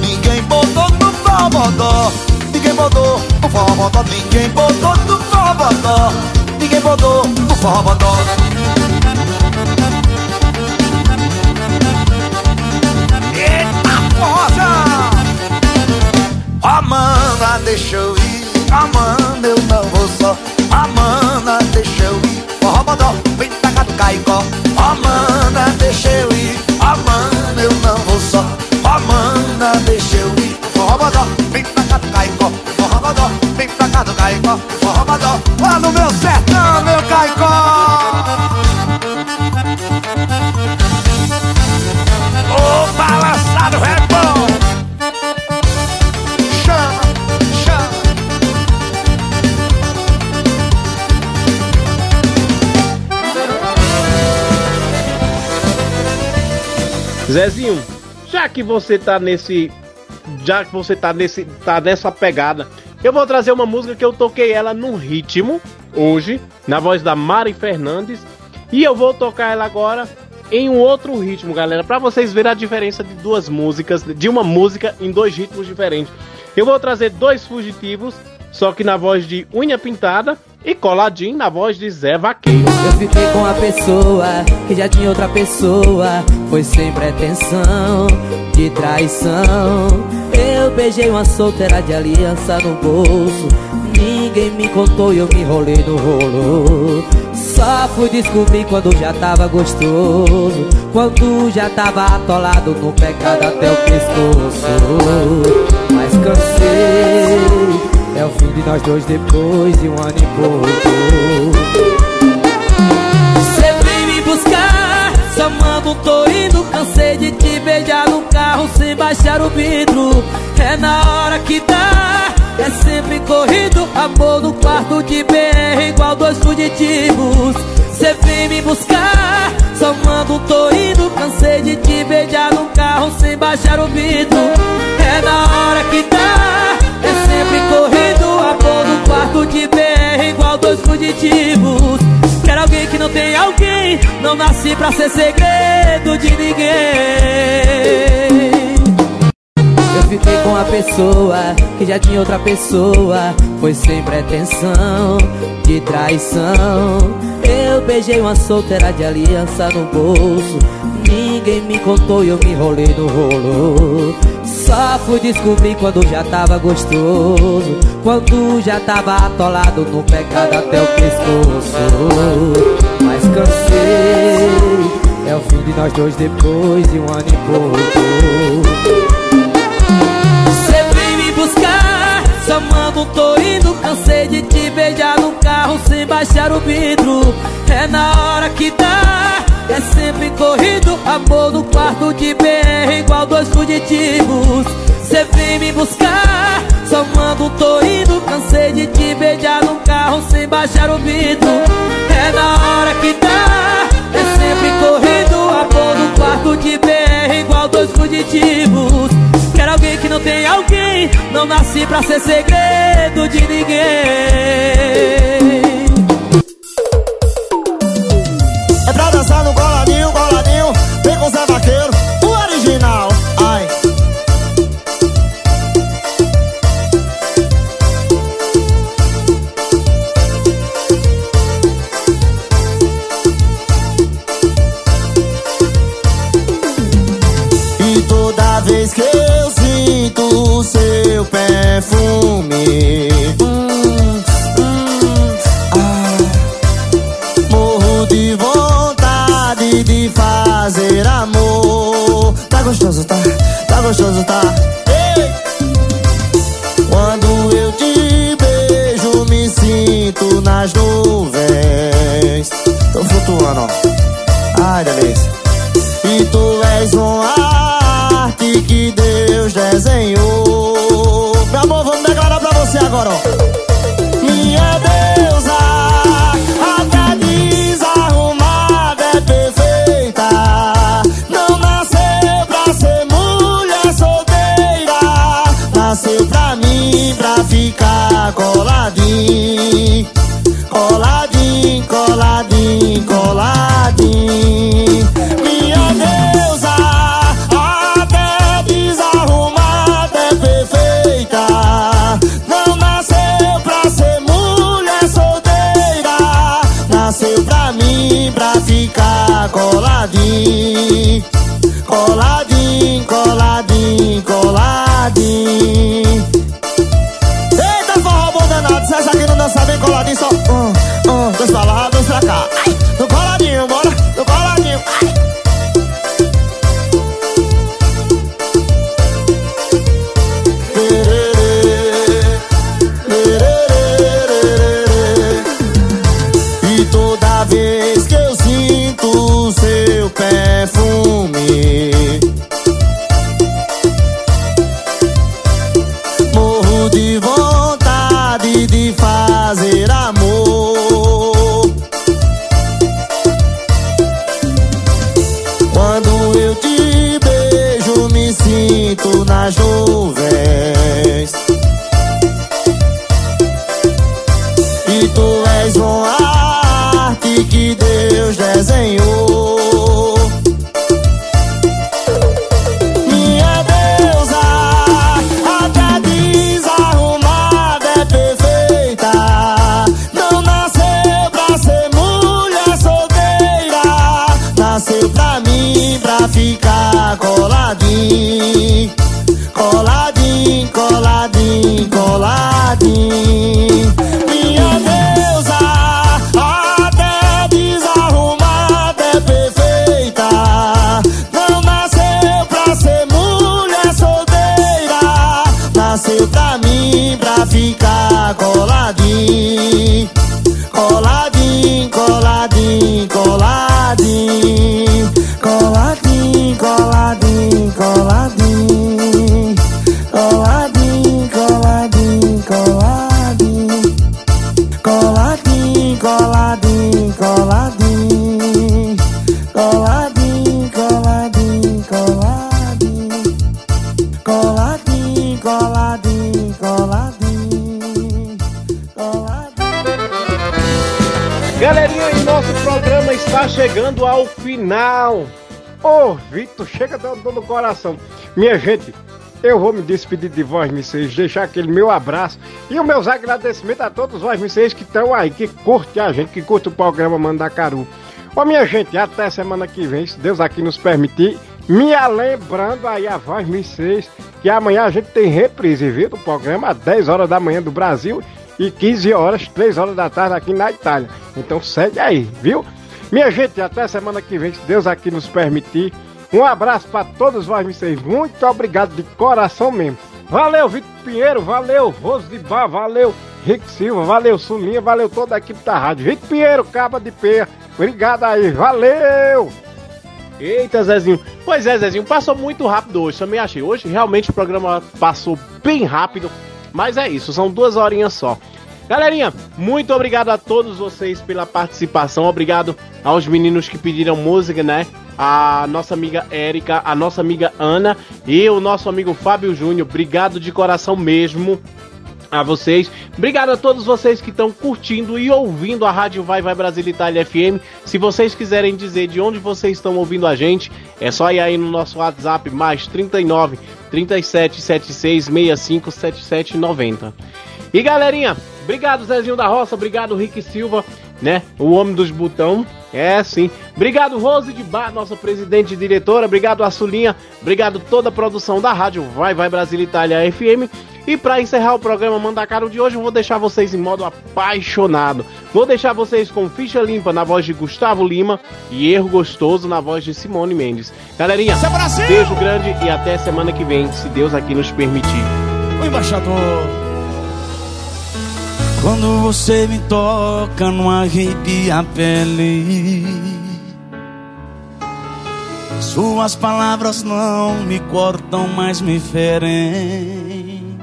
Ninguém botou no forrobodó Ninguém botou no forrobodó Ninguém botou no forrobodó Ninguém botou no forrobodó Eita forrosa Amanda, deixa eu ir. Amanda, eu não vou só. Amanda, deixa eu ir. Forrobodó, vem pra cá do Caicó Amanda, deixa eu ir. Amanda, eu não vou só. Amanda, deixa eu ir. Forrobodó, vem Caicó Forrobodó, lá no meu sertão, meu Caicó Ô, balançado é bom Chama, chama Zezinho, já que você tá nesse. Já que você tá nesse. tá nessa pegada, eu vou trazer uma música que eu toquei ela num ritmo hoje, na voz da Mari Fernandes. E eu vou tocar ela agora em um outro ritmo, galera, para vocês verem a diferença de duas músicas, de uma música em dois ritmos diferentes. Eu vou trazer dois fugitivos, só que na voz de Unha Pintada e Coladinho na voz de Zé Vaqueiro. Eu fiquei com a pessoa que já tinha outra pessoa. Foi sem pretensão de traição. Eu beijei uma solteira de aliança no bolso. Ninguém me contou e eu me enrolei no rolo. Só fui descobrir quando já tava gostoso. Quando já tava atolado no pecado até o pescoço. Mas cansei. É o fim de nós dois depois de um ano e pouco. Chamando tô indo. Cansei de te beijar no carro sem baixar o vidro. É na hora que dá, é sempre corrido. Amor no quarto de BR, igual dois fugitivos. Você vem me buscar, chamando tô indo. Cansei de te beijar no carro sem baixar o vidro. É na hora que dá, é sempre corrido. Amor no quarto de BR, igual dois fugitivos. Quero alguém que não tem alguém. Não nasci pra ser segredo de ninguém. Eu fiquei com a pessoa que já tinha outra pessoa. Foi sem pretensão de traição. Eu beijei uma solteira de aliança no bolso. Ninguém me contou e eu me enrolei no rolo. Só fui descobrir quando já tava gostoso. Quando já tava atolado no pecado até o pescoço. Mas cansei. É o fim de nós dois depois de um ano e pouco. Chamando tô indo. Cansei de te beijar no carro sem baixar o vidro. É na hora que dá, é sempre corrido. Amor no quarto de BR, igual dois fugitivos. Você vem me buscar, chamando tô indo. Cansei de te beijar no carro sem baixar o vidro. É na hora que dá, é sempre corrido. Amor no quarto de BR, igual dois fugitivos. Alguém que não tem alguém. Não nasci pra ser segredo de ninguém. É pra dançar no coladinho, coladinho Vem com Zé Vaqueiro, o original seu perfume. Ah, morro de vontade de fazer amor. Tá gostoso, tá? Tá gostoso, tá? Ei! Quando eu te beijo, me sinto nas nuvens. Tô flutuando, ó. Ai, delícia. E tu és uma pra Coladinho, Ô, Vitor, chega dando no coração. Minha gente, eu vou me despedir de vós, vocês, deixar aquele meu abraço e os meus agradecimentos a todos vós, vocês que estão aí, que curtem a gente, que curtem o programa Mandacaru. Ô, minha gente, até semana que vem, se Deus aqui nos permitir. Me lembrando aí a voz, vocês, que amanhã a gente tem reprise, viu, do programa às 10 horas da manhã do Brasil e 15 horas, 3 horas da tarde aqui na Itália. Então segue aí, viu? Minha gente, até semana que vem, se Deus aqui nos permitir. Um abraço para todos vocês. Muito obrigado de coração mesmo. Valeu, Vitor Pinheiro, valeu, Rose de Bar, valeu, Rick Silva, valeu, Sulinha, valeu toda a equipe da rádio. Vitor Pinheiro, Caba de Peia, obrigado aí, valeu! Eita, Zezinho. Pois é, Zezinho, passou muito rápido hoje, também achei. Hoje realmente o programa passou bem rápido, mas é isso, são duas horinhas só. Galerinha, muito obrigado a todos vocês pela participação. Obrigado aos meninos que pediram música, né? A nossa amiga Érica, a nossa amiga Ana e o nosso amigo Fábio Júnior. Obrigado de coração mesmo a vocês. Obrigado a todos vocês que estão curtindo e ouvindo a Rádio Vai Vai Brasil Itália FM. Se vocês quiserem dizer de onde vocês estão ouvindo a gente, é só ir aí no nosso WhatsApp mais 39 37 76 65 77 90. E galerinha, obrigado Zezinho da Roça, obrigado Rick Silva, né? O homem dos botão. É sim. Obrigado, Rose de Bar, nossa presidente e diretora. Obrigado, Açulinha. Obrigado, toda a produção da rádio Vai Vai Brasil Itália FM. E para encerrar o programa Mandacaro de hoje, eu vou deixar vocês em modo apaixonado. Vou deixar vocês com ficha limpa na voz de Gustavo Lima e erro gostoso na voz de Simone Mendes. Galerinha, beijo grande e até semana que vem, se Deus aqui nos permitir. O embaixador. Quando você me toca, não arrepia a pele. Suas palavras não me cortam, mas me ferem.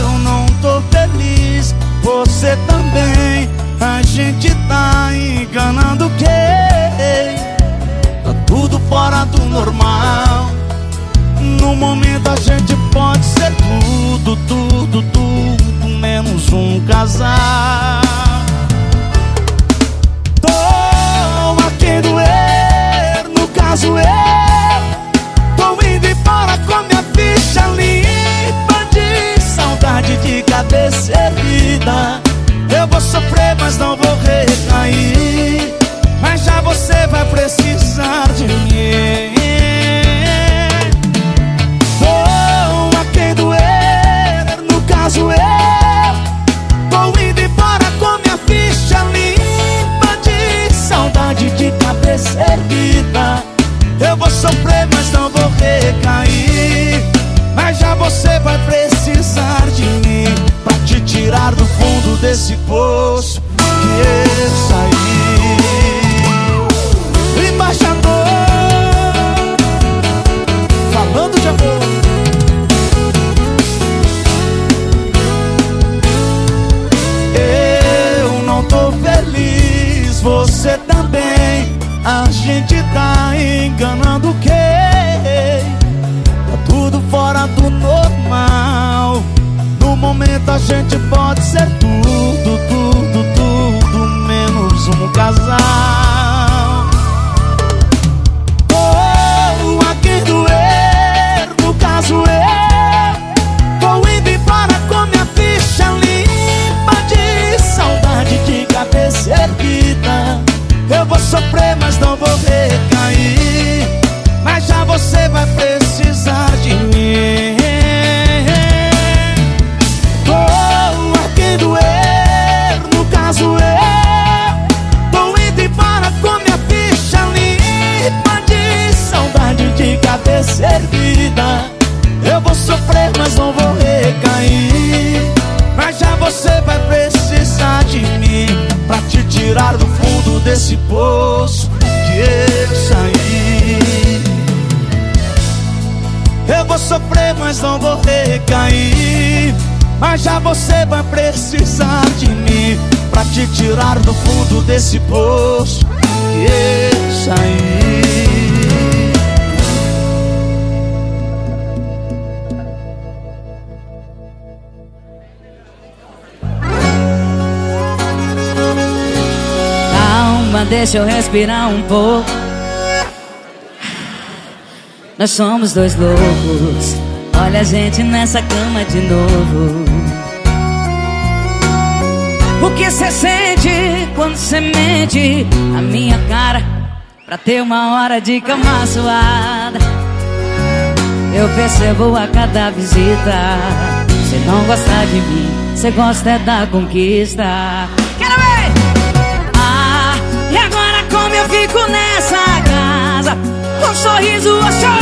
Eu não tô feliz, você também. A gente tá enganando quem? Tá tudo fora do normal. No momento a gente pode ser tudo, tudo, tudo, menos um casal. Tô a doer, no caso eu. Tô indo embora com minha ficha limpa de saudade de cabeça erguida. Eu vou sofrer, mas não vou recair. Mas já você vai precisar de mim. Deixa eu respirar um pouco. Nós somos dois loucos. Olha a gente nessa cama de novo. O que cê sente quando cê mente a minha cara pra ter uma hora de cama suada? Eu percebo a cada visita. Cê não gosta de mim, cê gosta é da conquista. Um sorriso ou choro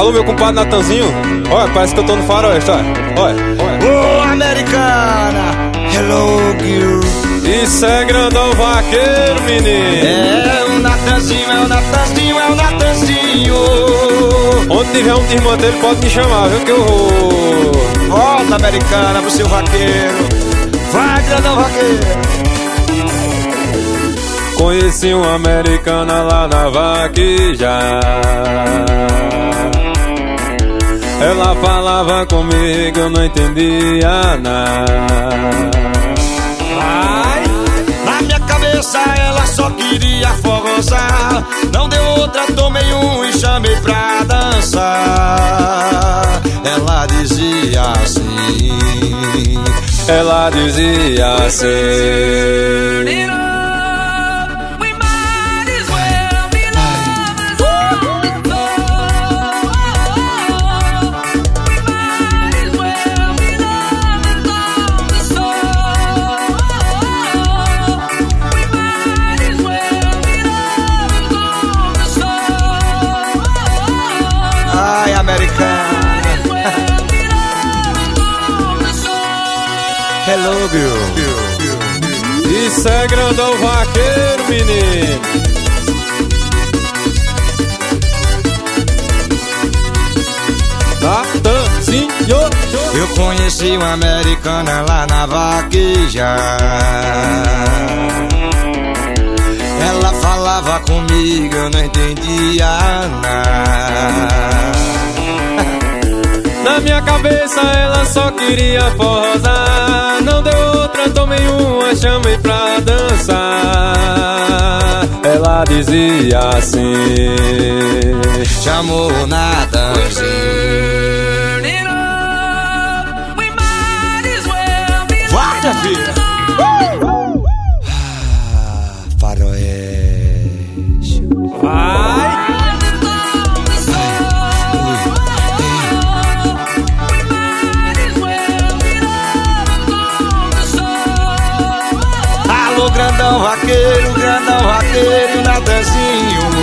Alô, meu compadre Natanzinho. Olha, parece que eu tô no faroeste, olha. Olha, Ô, americana, hello, girl. Isso é grandão vaqueiro, menino. É o Natanzinho, é o Natanzinho, é o Natanzinho. Onde tiver um irmão dele, pode me chamar, viu que eu vou. Volta, americana, pro seu vaqueiro. Vai, grandão vaqueiro. Conheci uma americana lá na vaqueja. Ela falava comigo, eu não entendia nada. Ai, na minha cabeça ela só queria forrosar. Não deu outra, tomei um e chamei pra dançar. Ela dizia assim. Ela dizia assim. Isso é grandão vaqueiro, menino. Natanzinho. Eu conheci uma americana lá na vaqueja. Ela falava comigo, eu não entendia nada. Na minha cabeça ela só queria forrosar Não deu outra, tomei uma, chamei pra Ela dizia assim Chamou o Natanzinho. Vai, sozinho